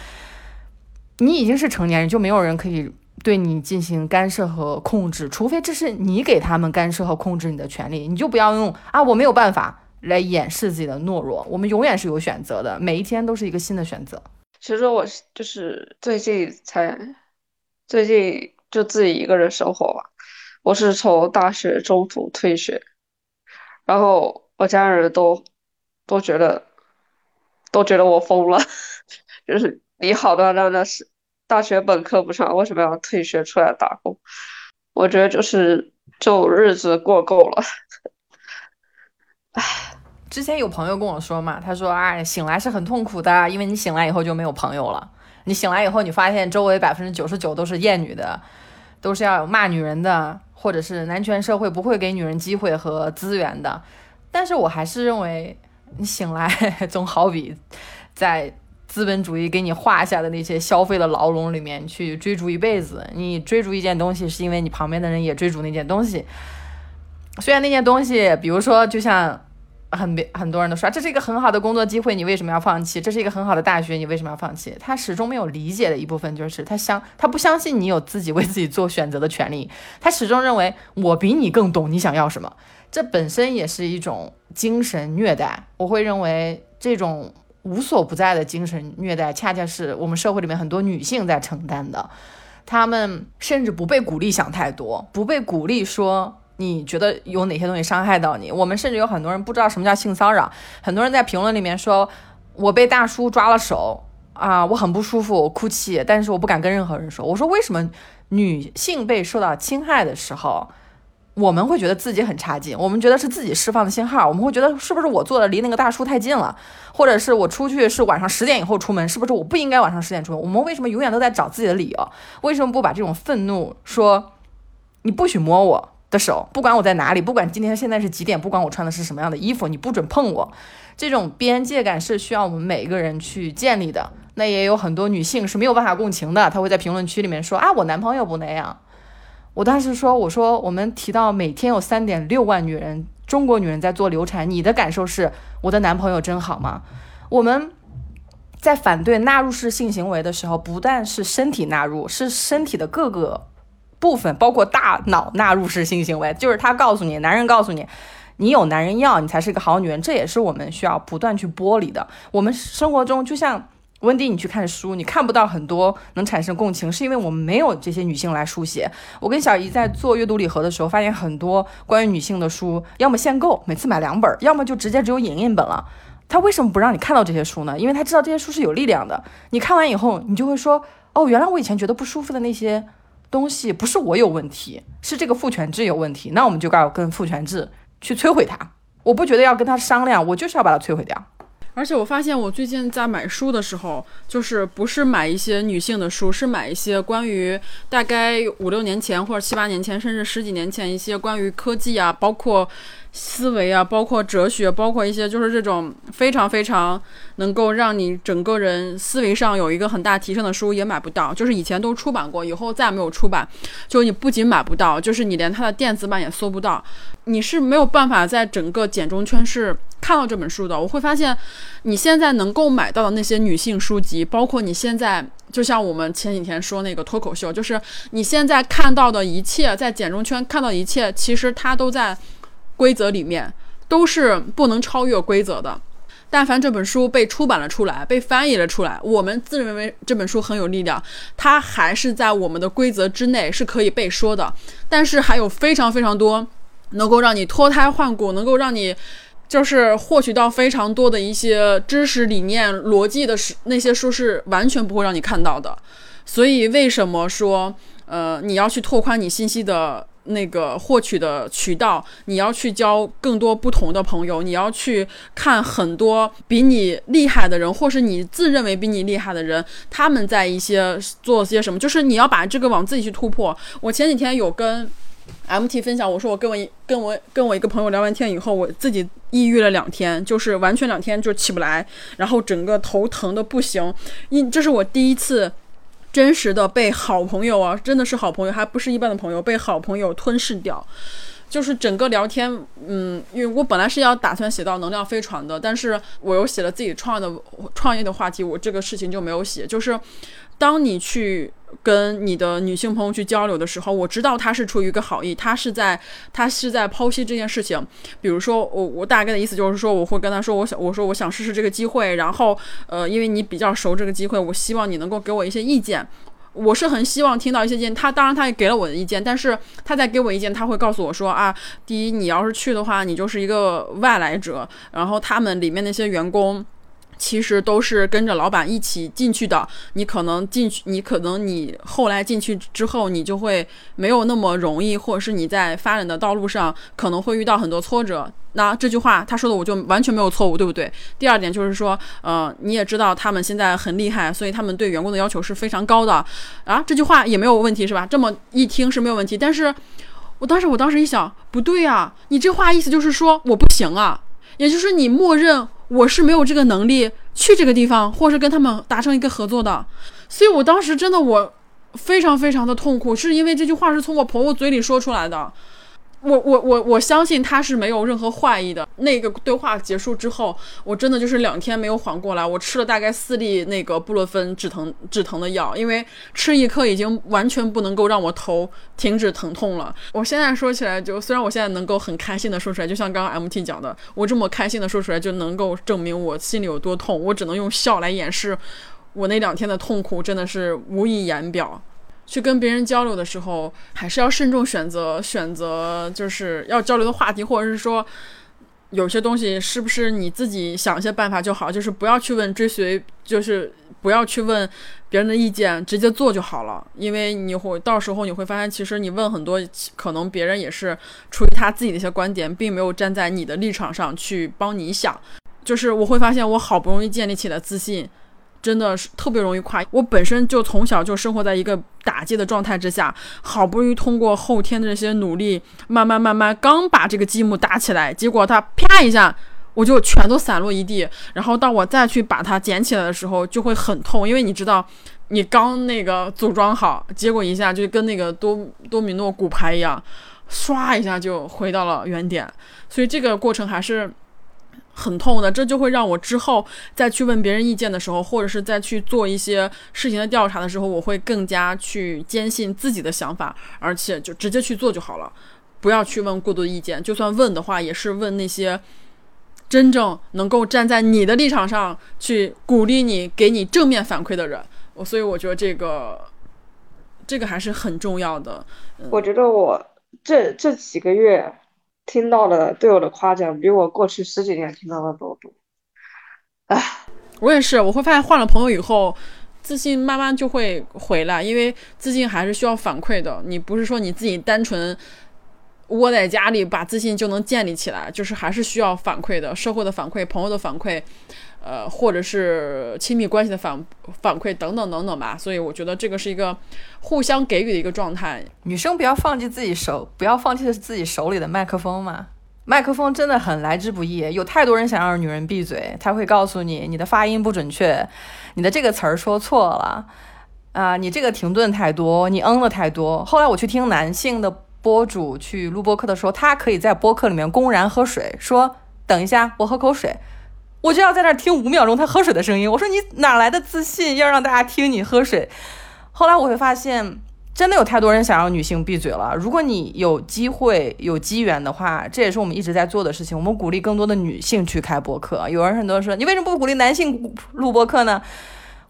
你已经是成年人，就没有人可以对你进行干涉和控制，除非这是你给他们干涉和控制你的权利，你就不要用啊，我没有办法。来掩饰自己的懦弱，我们永远是有选择的，每一天都是一个新的选择。其实我就是最近才，最近就自己一个人生活吧。我是从大学中途退学，然后我家人都都觉得都觉得我疯了，就是你好端端的是大学本科不上，为什么要退学出来打工？我觉得就是就日子过够了。唉，之前有朋友跟我说嘛，他说：“哎，醒来是很痛苦的，因为你醒来以后就没有朋友了。你醒来以后，你发现周围百分之九十九都是厌女的，都是要骂女人的，或者是男权社会不会给女人机会和资源的。但是我还是认为，你醒来 总好比在资本主义给你画下的那些消费的牢笼里面去追逐一辈子。你追逐一件东西，是因为你旁边的人也追逐那件东西。虽然那件东西，比如说，就像。很别很多人都说这是一个很好的工作机会，你为什么要放弃？这是一个很好的大学，你为什么要放弃？他始终没有理解的一部分就是他相他不相信你有自己为自己做选择的权利，他始终认为我比你更懂你想要什么，这本身也是一种精神虐待。我会认为这种无所不在的精神虐待，恰恰是我们社会里面很多女性在承担的，她们甚至不被鼓励想太多，不被鼓励说。你觉得有哪些东西伤害到你？我们甚至有很多人不知道什么叫性骚扰。很多人在评论里面说：“我被大叔抓了手啊，我很不舒服，我哭泣，但是我不敢跟任何人说。”我说：“为什么女性被受到侵害的时候，我们会觉得自己很差劲？我们觉得是自己释放的信号，我们会觉得是不是我坐的离那个大叔太近了，或者是我出去是晚上十点以后出门，是不是我不应该晚上十点出门？我们为什么永远都在找自己的理由？为什么不把这种愤怒说你不许摸我？”的手，不管我在哪里，不管今天现在是几点，不管我穿的是什么样的衣服，你不准碰我。这种边界感是需要我们每一个人去建立的。那也有很多女性是没有办法共情的，她会在评论区里面说啊，我男朋友不那样。我当时说，我说我们提到每天有三点六万女人，中国女人在做流产，你的感受是我的男朋友真好吗？我们在反对纳入式性行为的时候，不但是身体纳入，是身体的各个。部分包括大脑纳入式性行为，就是他告诉你，男人告诉你，你有男人要，你才是一个好女人。这也是我们需要不断去剥离的。我们生活中就像温迪，你去看书，你看不到很多能产生共情，是因为我们没有这些女性来书写。我跟小姨在做阅读礼盒的时候，发现很多关于女性的书，要么限购，每次买两本，要么就直接只有影印本了。他为什么不让你看到这些书呢？因为他知道这些书是有力量的。你看完以后，你就会说，哦，原来我以前觉得不舒服的那些。东西不是我有问题，是这个父权制有问题。那我们就该要跟父权制去摧毁它。我不觉得要跟他商量，我就是要把它摧毁掉。而且我发现，我最近在买书的时候，就是不是买一些女性的书，是买一些关于大概五六年前或者七八年前，甚至十几年前一些关于科技啊，包括。思维啊，包括哲学，包括一些就是这种非常非常能够让你整个人思维上有一个很大提升的书也买不到，就是以前都出版过，以后再也没有出版。就你不仅买不到，就是你连它的电子版也搜不到，你是没有办法在整个简中圈是看到这本书的。我会发现，你现在能够买到的那些女性书籍，包括你现在就像我们前几天说那个脱口秀，就是你现在看到的一切，在简中圈看到一切，其实它都在。规则里面都是不能超越规则的。但凡这本书被出版了出来，被翻译了出来，我们自认为这本书很有力量，它还是在我们的规则之内，是可以被说的。但是还有非常非常多能够让你脱胎换骨，能够让你就是获取到非常多的一些知识、理念、逻辑的书，那些书是完全不会让你看到的。所以为什么说，呃，你要去拓宽你信息的？那个获取的渠道，你要去交更多不同的朋友，你要去看很多比你厉害的人，或是你自认为比你厉害的人，他们在一些做些什么，就是你要把这个往自己去突破。我前几天有跟 MT 分享，我说我跟我跟我跟我一个朋友聊完天以后，我自己抑郁了两天，就是完全两天就起不来，然后整个头疼的不行，因这是我第一次。真实的被好朋友啊，真的是好朋友，还不是一般的朋友，被好朋友吞噬掉。就是整个聊天，嗯，因为我本来是要打算写到能量飞船的，但是我又写了自己创的创业的话题，我这个事情就没有写。就是当你去跟你的女性朋友去交流的时候，我知道她是出于一个好意，她是在她是在剖析这件事情。比如说，我我大概的意思就是说，我会跟她说，我想我说我想试试这个机会，然后呃，因为你比较熟这个机会，我希望你能够给我一些意见。我是很希望听到一些意见，他当然他也给了我的意见，但是他在给我意见，他会告诉我说啊，第一，你要是去的话，你就是一个外来者，然后他们里面那些员工。其实都是跟着老板一起进去的，你可能进去，你可能你后来进去之后，你就会没有那么容易，或者是你在发展的道路上可能会遇到很多挫折。那这句话他说的我就完全没有错误，对不对？第二点就是说，呃，你也知道他们现在很厉害，所以他们对员工的要求是非常高的啊。这句话也没有问题是吧？这么一听是没有问题，但是我当时我当时一想，不对啊，你这话意思就是说我不行啊，也就是你默认。我是没有这个能力去这个地方，或是跟他们达成一个合作的，所以我当时真的我非常非常的痛苦，是因为这句话是从我婆婆嘴里说出来的。我我我我相信他是没有任何坏意的。那个对话结束之后，我真的就是两天没有缓过来。我吃了大概四粒那个布洛芬止疼止疼的药，因为吃一颗已经完全不能够让我头停止疼痛了。我现在说起来，就虽然我现在能够很开心的说出来，就像刚刚 MT 讲的，我这么开心的说出来，就能够证明我心里有多痛。我只能用笑来掩饰我那两天的痛苦，真的是无以言表。去跟别人交流的时候，还是要慎重选择，选择就是要交流的话题，或者是说，有些东西是不是你自己想一些办法就好，就是不要去问追随，就是不要去问别人的意见，直接做就好了。因为你会到时候你会发现，其实你问很多，可能别人也是出于他自己的一些观点，并没有站在你的立场上去帮你想。就是我会发现，我好不容易建立起了自信。真的是特别容易垮。我本身就从小就生活在一个打击的状态之下，好不容易通过后天的这些努力，慢慢慢慢刚把这个积木搭起来，结果它啪一下，我就全都散落一地。然后到我再去把它捡起来的时候，就会很痛，因为你知道，你刚那个组装好，结果一下就跟那个多多米诺骨牌一样，唰一下就回到了原点。所以这个过程还是。很痛的，这就会让我之后再去问别人意见的时候，或者是再去做一些事情的调查的时候，我会更加去坚信自己的想法，而且就直接去做就好了，不要去问过多的意见。就算问的话，也是问那些真正能够站在你的立场上去鼓励你、给你正面反馈的人。我所以我觉得这个这个还是很重要的。我觉得我这这几个月。听到了对我的夸奖比我过去十几年听到的都多，唉，我也是，我会发现换了朋友以后，自信慢慢就会回来，因为自信还是需要反馈的。你不是说你自己单纯窝在家里把自信就能建立起来，就是还是需要反馈的，社会的反馈、朋友的反馈。呃，或者是亲密关系的反反馈等等等等吧，所以我觉得这个是一个互相给予的一个状态。女生不要放弃自己手，不要放弃的是自己手里的麦克风嘛。麦克风真的很来之不易，有太多人想让女人闭嘴，他会告诉你你的发音不准确，你的这个词儿说错了啊，你这个停顿太多，你嗯了太多。后来我去听男性的播主去录播客的时候，他可以在播客里面公然喝水，说等一下，我喝口水。我就要在那儿听五秒钟他喝水的声音。我说你哪来的自信，要让大家听你喝水？后来我会发现，真的有太多人想让女性闭嘴了。如果你有机会、有机缘的话，这也是我们一直在做的事情。我们鼓励更多的女性去开播客。有人很多人说，你为什么不鼓励男性录播客呢？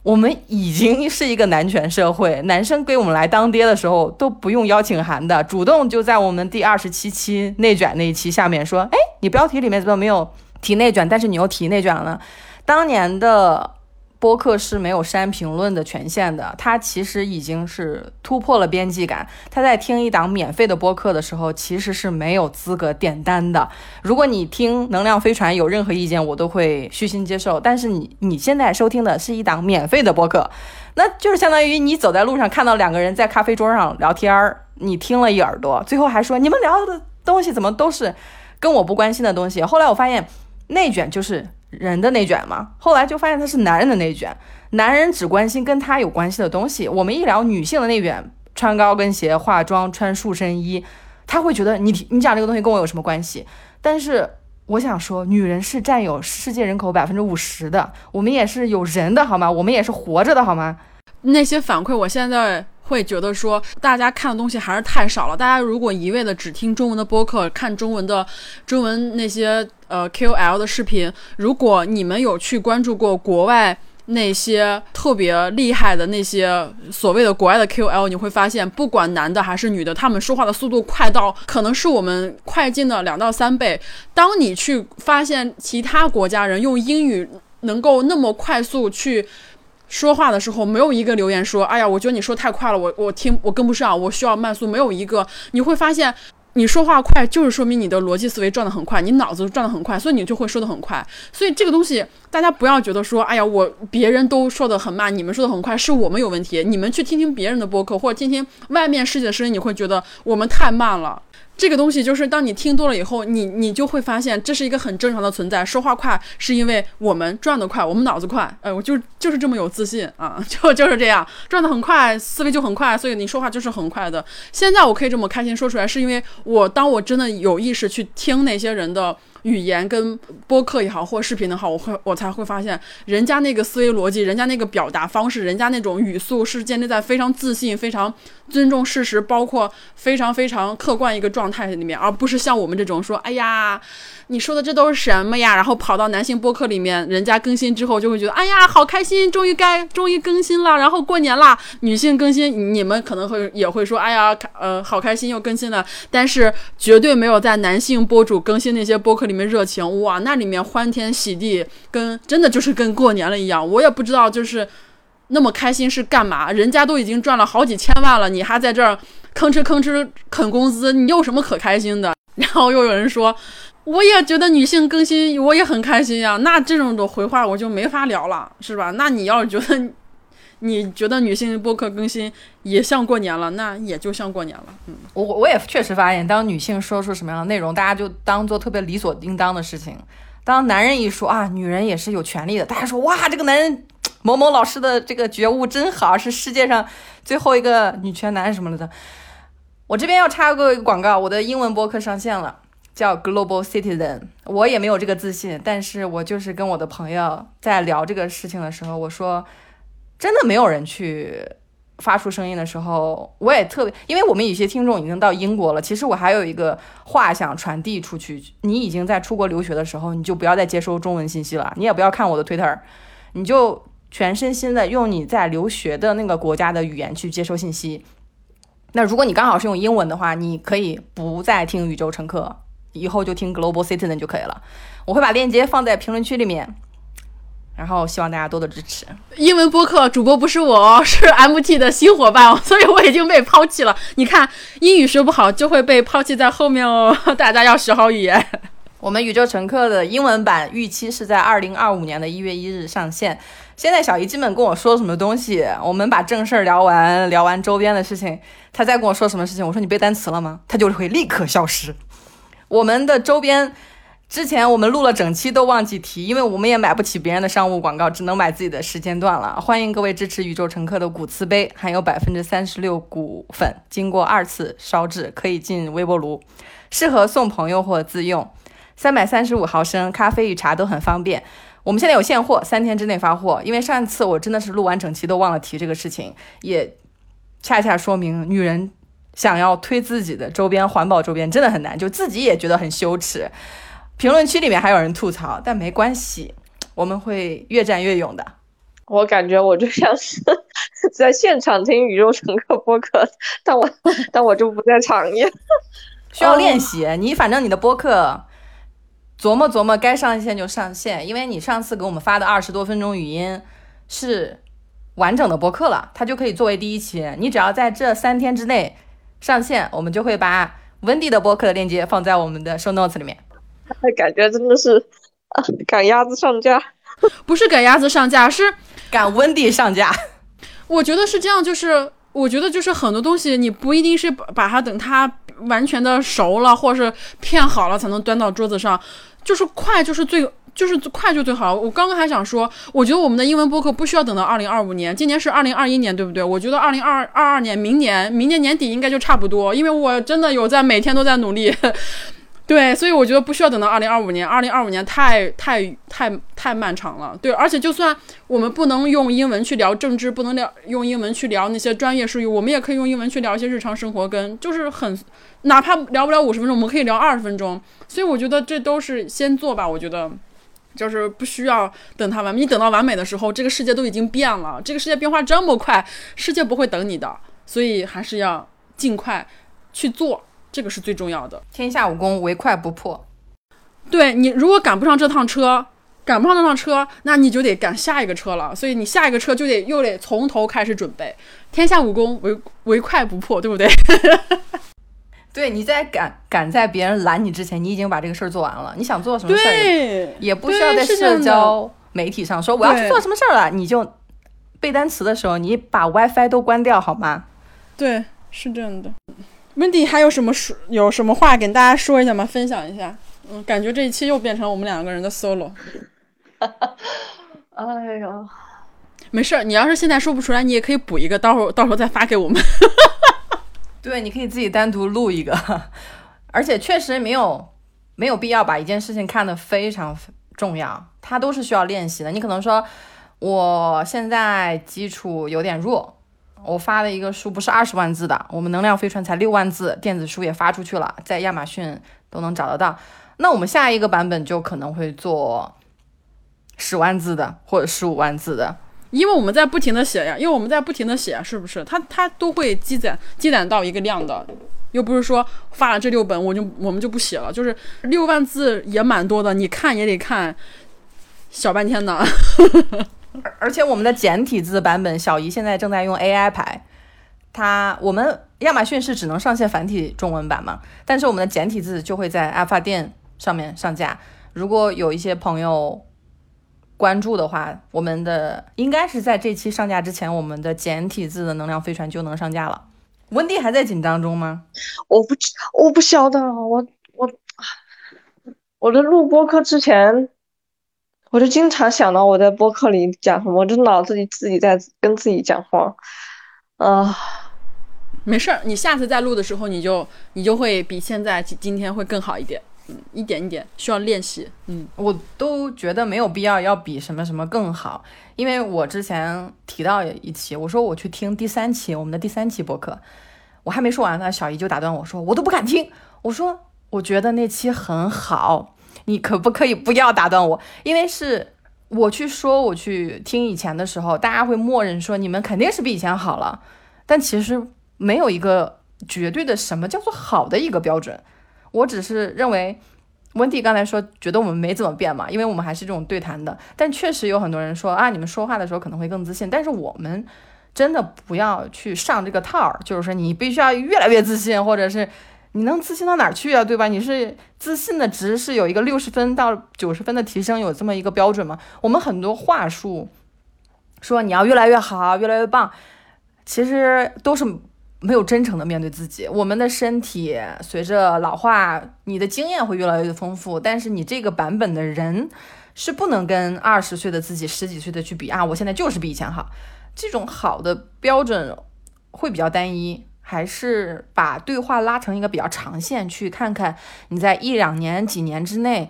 我们已经是一个男权社会，男生给我们来当爹的时候都不用邀请函的，主动就在我们第二十七期内卷那一期下面说，哎，你标题里面怎么没有？提内卷，但是你又提内卷了。当年的播客是没有删评论的权限的，他其实已经是突破了边际感。他在听一档免费的播客的时候，其实是没有资格点单的。如果你听能量飞船有任何意见，我都会虚心接受。但是你你现在收听的是一档免费的播客，那就是相当于你走在路上看到两个人在咖啡桌上聊天儿，你听了一耳朵，最后还说你们聊的东西怎么都是跟我不关心的东西。后来我发现。内卷就是人的内卷嘛，后来就发现他是男人的内卷，男人只关心跟他有关系的东西。我们一聊女性的内卷，穿高跟鞋、化妆、穿束身衣，他会觉得你你讲这个东西跟我有什么关系？但是我想说，女人是占有世界人口百分之五十的，我们也是有人的好吗？我们也是活着的好吗？那些反馈，我现在会觉得说，大家看的东西还是太少了。大家如果一味的只听中文的播客，看中文的中文那些呃 KOL 的视频，如果你们有去关注过国外。那些特别厉害的那些所谓的国外的 K O L，你会发现，不管男的还是女的，他们说话的速度快到可能是我们快进的两到三倍。当你去发现其他国家人用英语能够那么快速去说话的时候，没有一个留言说：“哎呀，我觉得你说太快了，我我听我跟不上，我需要慢速。”没有一个，你会发现。你说话快，就是说明你的逻辑思维转得很快，你脑子转得很快，所以你就会说得很快。所以这个东西，大家不要觉得说，哎呀，我别人都说得很慢，你们说的很快，是我们有问题。你们去听听别人的播客，或者听听外面世界的声音，你会觉得我们太慢了。这个东西就是，当你听多了以后，你你就会发现这是一个很正常的存在。说话快是因为我们转得快，我们脑子快。哎，我就就是这么有自信啊，就就是这样，转得很快，思维就很快，所以你说话就是很快的。现在我可以这么开心说出来，是因为我当我真的有意识去听那些人的。语言跟播客也好，或视频也好，我会我才会发现，人家那个思维逻辑，人家那个表达方式，人家那种语速是建立在非常自信、非常尊重事实，包括非常非常客观一个状态里面，而不是像我们这种说，哎呀。你说的这都是什么呀？然后跑到男性播客里面，人家更新之后就会觉得，哎呀，好开心，终于该终于更新了，然后过年啦。女性更新，你们可能会也会说，哎呀，呃，好开心又更新了。但是绝对没有在男性播主更新那些播客里面热情，哇，那里面欢天喜地，跟真的就是跟过年了一样。我也不知道就是那么开心是干嘛？人家都已经赚了好几千万了，你还在这儿吭哧吭哧啃工资，你有什么可开心的？然后又有人说。我也觉得女性更新，我也很开心呀。那这种的回话我就没法聊了，是吧？那你要是觉得，你觉得女性播客更新也像过年了，那也就像过年了。嗯，我我也确实发现，当女性说出什么样的内容，大家就当做特别理所应当的事情。当男人一说啊，女人也是有权利的，大家说哇，这个男人某某老师的这个觉悟真好，是世界上最后一个女权男什么了的。我这边要插个广告，我的英文播客上线了。叫 Global Citizen，我也没有这个自信，但是我就是跟我的朋友在聊这个事情的时候，我说，真的没有人去发出声音的时候，我也特别，因为我们有些听众已经到英国了，其实我还有一个话想传递出去，你已经在出国留学的时候，你就不要再接收中文信息了，你也不要看我的 Twitter，你就全身心的用你在留学的那个国家的语言去接收信息。那如果你刚好是用英文的话，你可以不再听宇宙乘客。以后就听 Global Citizen 就可以了，我会把链接放在评论区里面，然后希望大家多多支持。英文播客主播不是我，是 MT 的新伙伴，所以我已经被抛弃了。你看，英语学不好就会被抛弃在后面哦，大家要学好语言。我们宇宙乘客的英文版预期是在二零二五年的一月一日上线。现在小姨基本跟我说什么东西，我们把正事儿聊完，聊完周边的事情，她再跟我说什么事情，我说你背单词了吗？她就会立刻消失。我们的周边，之前我们录了整期都忘记提，因为我们也买不起别人的商务广告，只能买自己的时间段了。欢迎各位支持宇宙乘客的骨瓷杯，含有百分之三十六骨粉，经过二次烧制，可以进微波炉，适合送朋友或自用。三百三十五毫升，咖啡与茶都很方便。我们现在有现货，三天之内发货。因为上一次我真的是录完整期都忘了提这个事情，也恰恰说明女人。想要推自己的周边环保周边真的很难，就自己也觉得很羞耻。评论区里面还有人吐槽，但没关系，我们会越战越勇的。我感觉我就像是在现场听宇宙乘客播客，但我 但我就不在场一样。需要练习，你反正你的播客琢磨琢磨，该上线就上线，因为你上次给我们发的二十多分钟语音是完整的播客了，它就可以作为第一期。你只要在这三天之内。上线，我们就会把温迪的播客的链接放在我们的 show notes 里面。感觉真的是赶鸭子上架，不是赶鸭子上架，是赶温迪上架。我觉得是这样，就是我觉得就是很多东西，你不一定是把它等它完全的熟了，或是片好了才能端到桌子上，就是快就是最。就是快就最好。我刚刚还想说，我觉得我们的英文播客不需要等到二零二五年，今年是二零二一年，对不对？我觉得二零二二二年，明年明年年底应该就差不多，因为我真的有在每天都在努力。对，所以我觉得不需要等到二零二五年，二零二五年太太太太漫长了。对，而且就算我们不能用英文去聊政治，不能聊用英文去聊那些专业术语，我们也可以用英文去聊一些日常生活，跟就是很，哪怕聊不了五十分钟，我们可以聊二十分钟。所以我觉得这都是先做吧。我觉得就是不需要等它完，你等到完美的时候，这个世界都已经变了，这个世界变化这么快，世界不会等你的，所以还是要尽快去做。这个是最重要的。天下武功，唯快不破。对你，如果赶不上这趟车，赶不上那趟车，那你就得赶下一个车了。所以你下一个车就得又得从头开始准备。天下武功，唯唯快不破，对不对？对，你在赶赶在别人拦你之前，你已经把这个事儿做完了。你想做什么事儿，也不需要在社交媒体上说我要去做什么事儿了。你就背单词的时候，你把 WiFi 都关掉好吗？对，是这样的。Wendy 还有什么说有什么话跟大家说一下吗？分享一下。嗯，感觉这一期又变成我们两个人的 solo。哎呦，没事儿，你要是现在说不出来，你也可以补一个，到时候到时候再发给我们。对，你可以自己单独录一个。而且确实没有没有必要把一件事情看得非常重要，它都是需要练习的。你可能说我现在基础有点弱。我发的一个书不是二十万字的，我们能量飞船才六万字，电子书也发出去了，在亚马逊都能找得到。那我们下一个版本就可能会做十万字的或者十五万字的，因为我们在不停的写呀，因为我们在不停的写，是不是？它它都会积攒积攒到一个量的，又不是说发了这六本我就我们就不写了，就是六万字也蛮多的，你看也得看小半天呢。而而且我们的简体字版本，小姨现在正在用 AI 排。它我们亚马逊是只能上线繁体中文版嘛？但是我们的简体字就会在阿发店上面上架。如果有一些朋友关注的话，我们的应该是在这期上架之前，我们的简体字的能量飞船就能上架了。温蒂还在紧张中吗？我不知我不晓得，我我我的录播课之前。我就经常想到我在播客里讲什么，我就脑子里自己在跟自己讲话，啊，没事儿，你下次再录的时候，你就你就会比现在今天会更好一点，嗯，一点一点需要练习，嗯，我都觉得没有必要要比什么什么更好，因为我之前提到一期，我说我去听第三期我们的第三期播客，我还没说完呢，小姨就打断我说我都不敢听，我说我觉得那期很好。你可不可以不要打断我？因为是我去说，我去听以前的时候，大家会默认说你们肯定是比以前好了，但其实没有一个绝对的什么叫做好的一个标准。我只是认为，温蒂刚才说觉得我们没怎么变嘛，因为我们还是这种对谈的。但确实有很多人说啊，你们说话的时候可能会更自信，但是我们真的不要去上这个套儿，就是说你必须要越来越自信，或者是。你能自信到哪儿去啊？对吧？你是自信的值是有一个六十分到九十分的提升，有这么一个标准吗？我们很多话术说你要越来越好，越来越棒，其实都是没有真诚的面对自己。我们的身体随着老化，你的经验会越来越丰富，但是你这个版本的人是不能跟二十岁的自己、十几岁的去比啊！我现在就是比以前好，这种好的标准会比较单一。还是把对话拉成一个比较长线，去看看你在一两年、几年之内，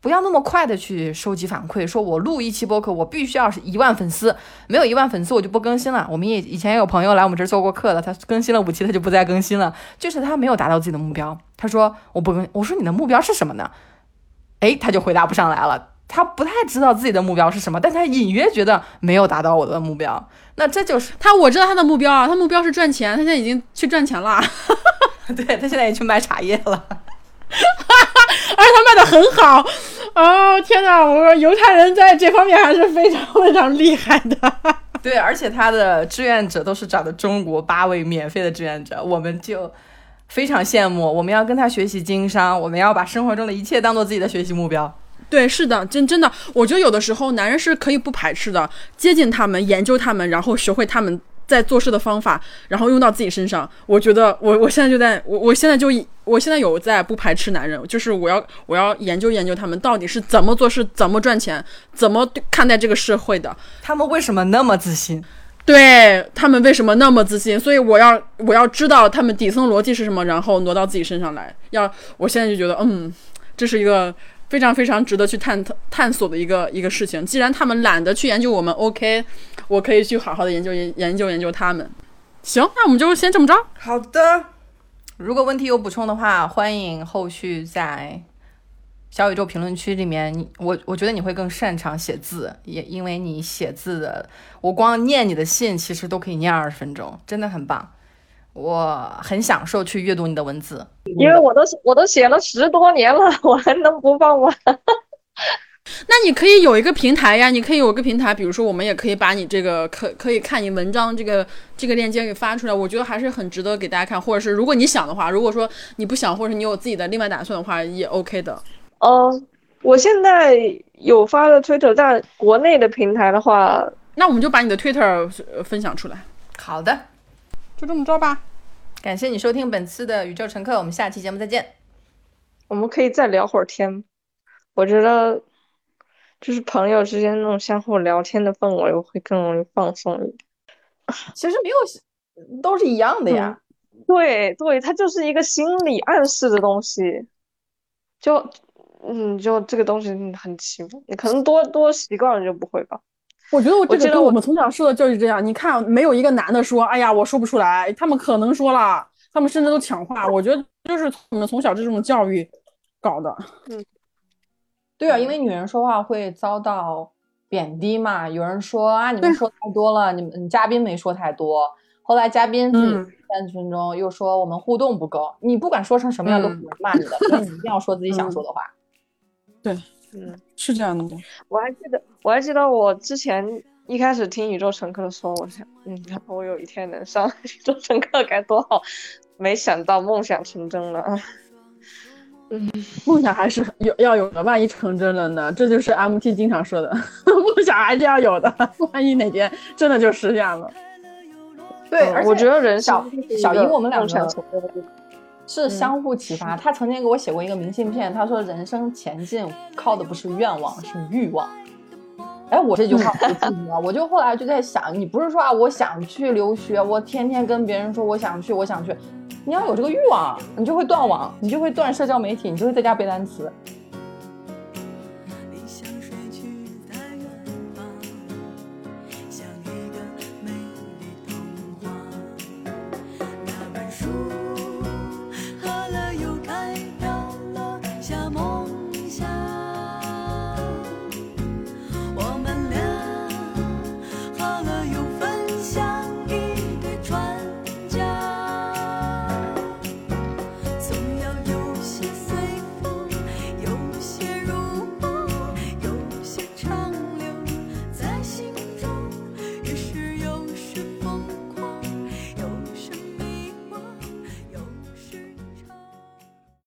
不要那么快的去收集反馈。说我录一期播客，我必须要是一万粉丝，没有一万粉丝我就不更新了。我们也以前也有朋友来我们这儿做过客的，他更新了五期他就不再更新了，就是他没有达到自己的目标。他说我不更，我说你的目标是什么呢？哎，他就回答不上来了。他不太知道自己的目标是什么，但他隐约觉得没有达到我的目标，那这就是他。我知道他的目标啊，他目标是赚钱，他现在已经去赚钱了。对他现在也去卖茶叶了，而且他卖的很好。哦天哪！我说犹太人在这方面还是非常非常厉害的。对，而且他的志愿者都是找的中国八位免费的志愿者，我们就非常羡慕。我们要跟他学习经商，我们要把生活中的一切当做自己的学习目标。对，是的，真真的，我觉得有的时候男人是可以不排斥的，接近他们，研究他们，然后学会他们在做事的方法，然后用到自己身上。我觉得我我现在就在我我现在就我现在有在不排斥男人，就是我要我要研究研究他们到底是怎么做事、怎么赚钱、怎么看待这个社会的。他们为什么那么自信？对他们为什么那么自信？所以我要我要知道他们底层逻辑是什么，然后挪到自己身上来。要我现在就觉得，嗯，这是一个非常非常值得去探探索的一个一个事情。既然他们懒得去研究我们，OK，我可以去好好的研究研研究研究他们。行，那我们就先这么着。好的，如果问题有补充的话，欢迎后续在。小宇宙评论区里面，我我觉得你会更擅长写字，也因为你写字的，我光念你的信其实都可以念二十分钟，真的很棒，我很享受去阅读你的文字，因为我都我都写了十多年了，我还能不放吗？那你可以有一个平台呀，你可以有一个平台，比如说我们也可以把你这个可可以看你文章这个这个链接给发出来，我觉得还是很值得给大家看，或者是如果你想的话，如果说你不想，或者是你有自己的另外打算的话，也 OK 的。嗯，我现在有发了 Twitter，在国内的平台的话，那我们就把你的 Twitter 分享出来。好的，就这么着吧。感谢你收听本次的宇宙乘客，我们下期节目再见。我们可以再聊会儿天，我觉得就是朋友之间那种相互聊天的氛围会更容易放松一点。其实没有，都是一样的呀。对对，它就是一个心理暗示的东西，就。嗯，就这个东西很奇怪，你可能多多习惯了就不会吧。我觉得我这个跟我们从小受的教育这样。你看，没有一个男的说：“哎呀，我说不出来。”他们可能说了，他们甚至都抢话。我觉得就是我们从小这种教育搞的。嗯，对啊，因为女人说话会遭到贬低嘛。有人说啊，你们说太多了，你们嘉宾没说太多。后来嘉宾自己三十分钟又说我们互动不够。你不管说成什么样都不能骂你的，所以你一定要说自己想说的话。对，嗯，是这样的吗？我还记得，我还记得我之前一开始听宇宙乘客的时候，我想，嗯，然后我有一天能上 宇宙乘客该多好。没想到梦想成真了，嗯，梦想还是有要有的，万一成真了呢？这就是 MT 经常说的，梦想还是要有的，万一哪天真的就实现了。对，我觉得人小小姨我们两个。是相互启发。他曾经给我写过一个明信片，他说：“人生前进靠的不是愿望，是欲望。”哎，我这句话我记得，我就后来就在想，你不是说啊，我想去留学，我天天跟别人说我想去，我想去，你要有这个欲望，你就会断网，你就会断社交媒体，你就会在家背单词。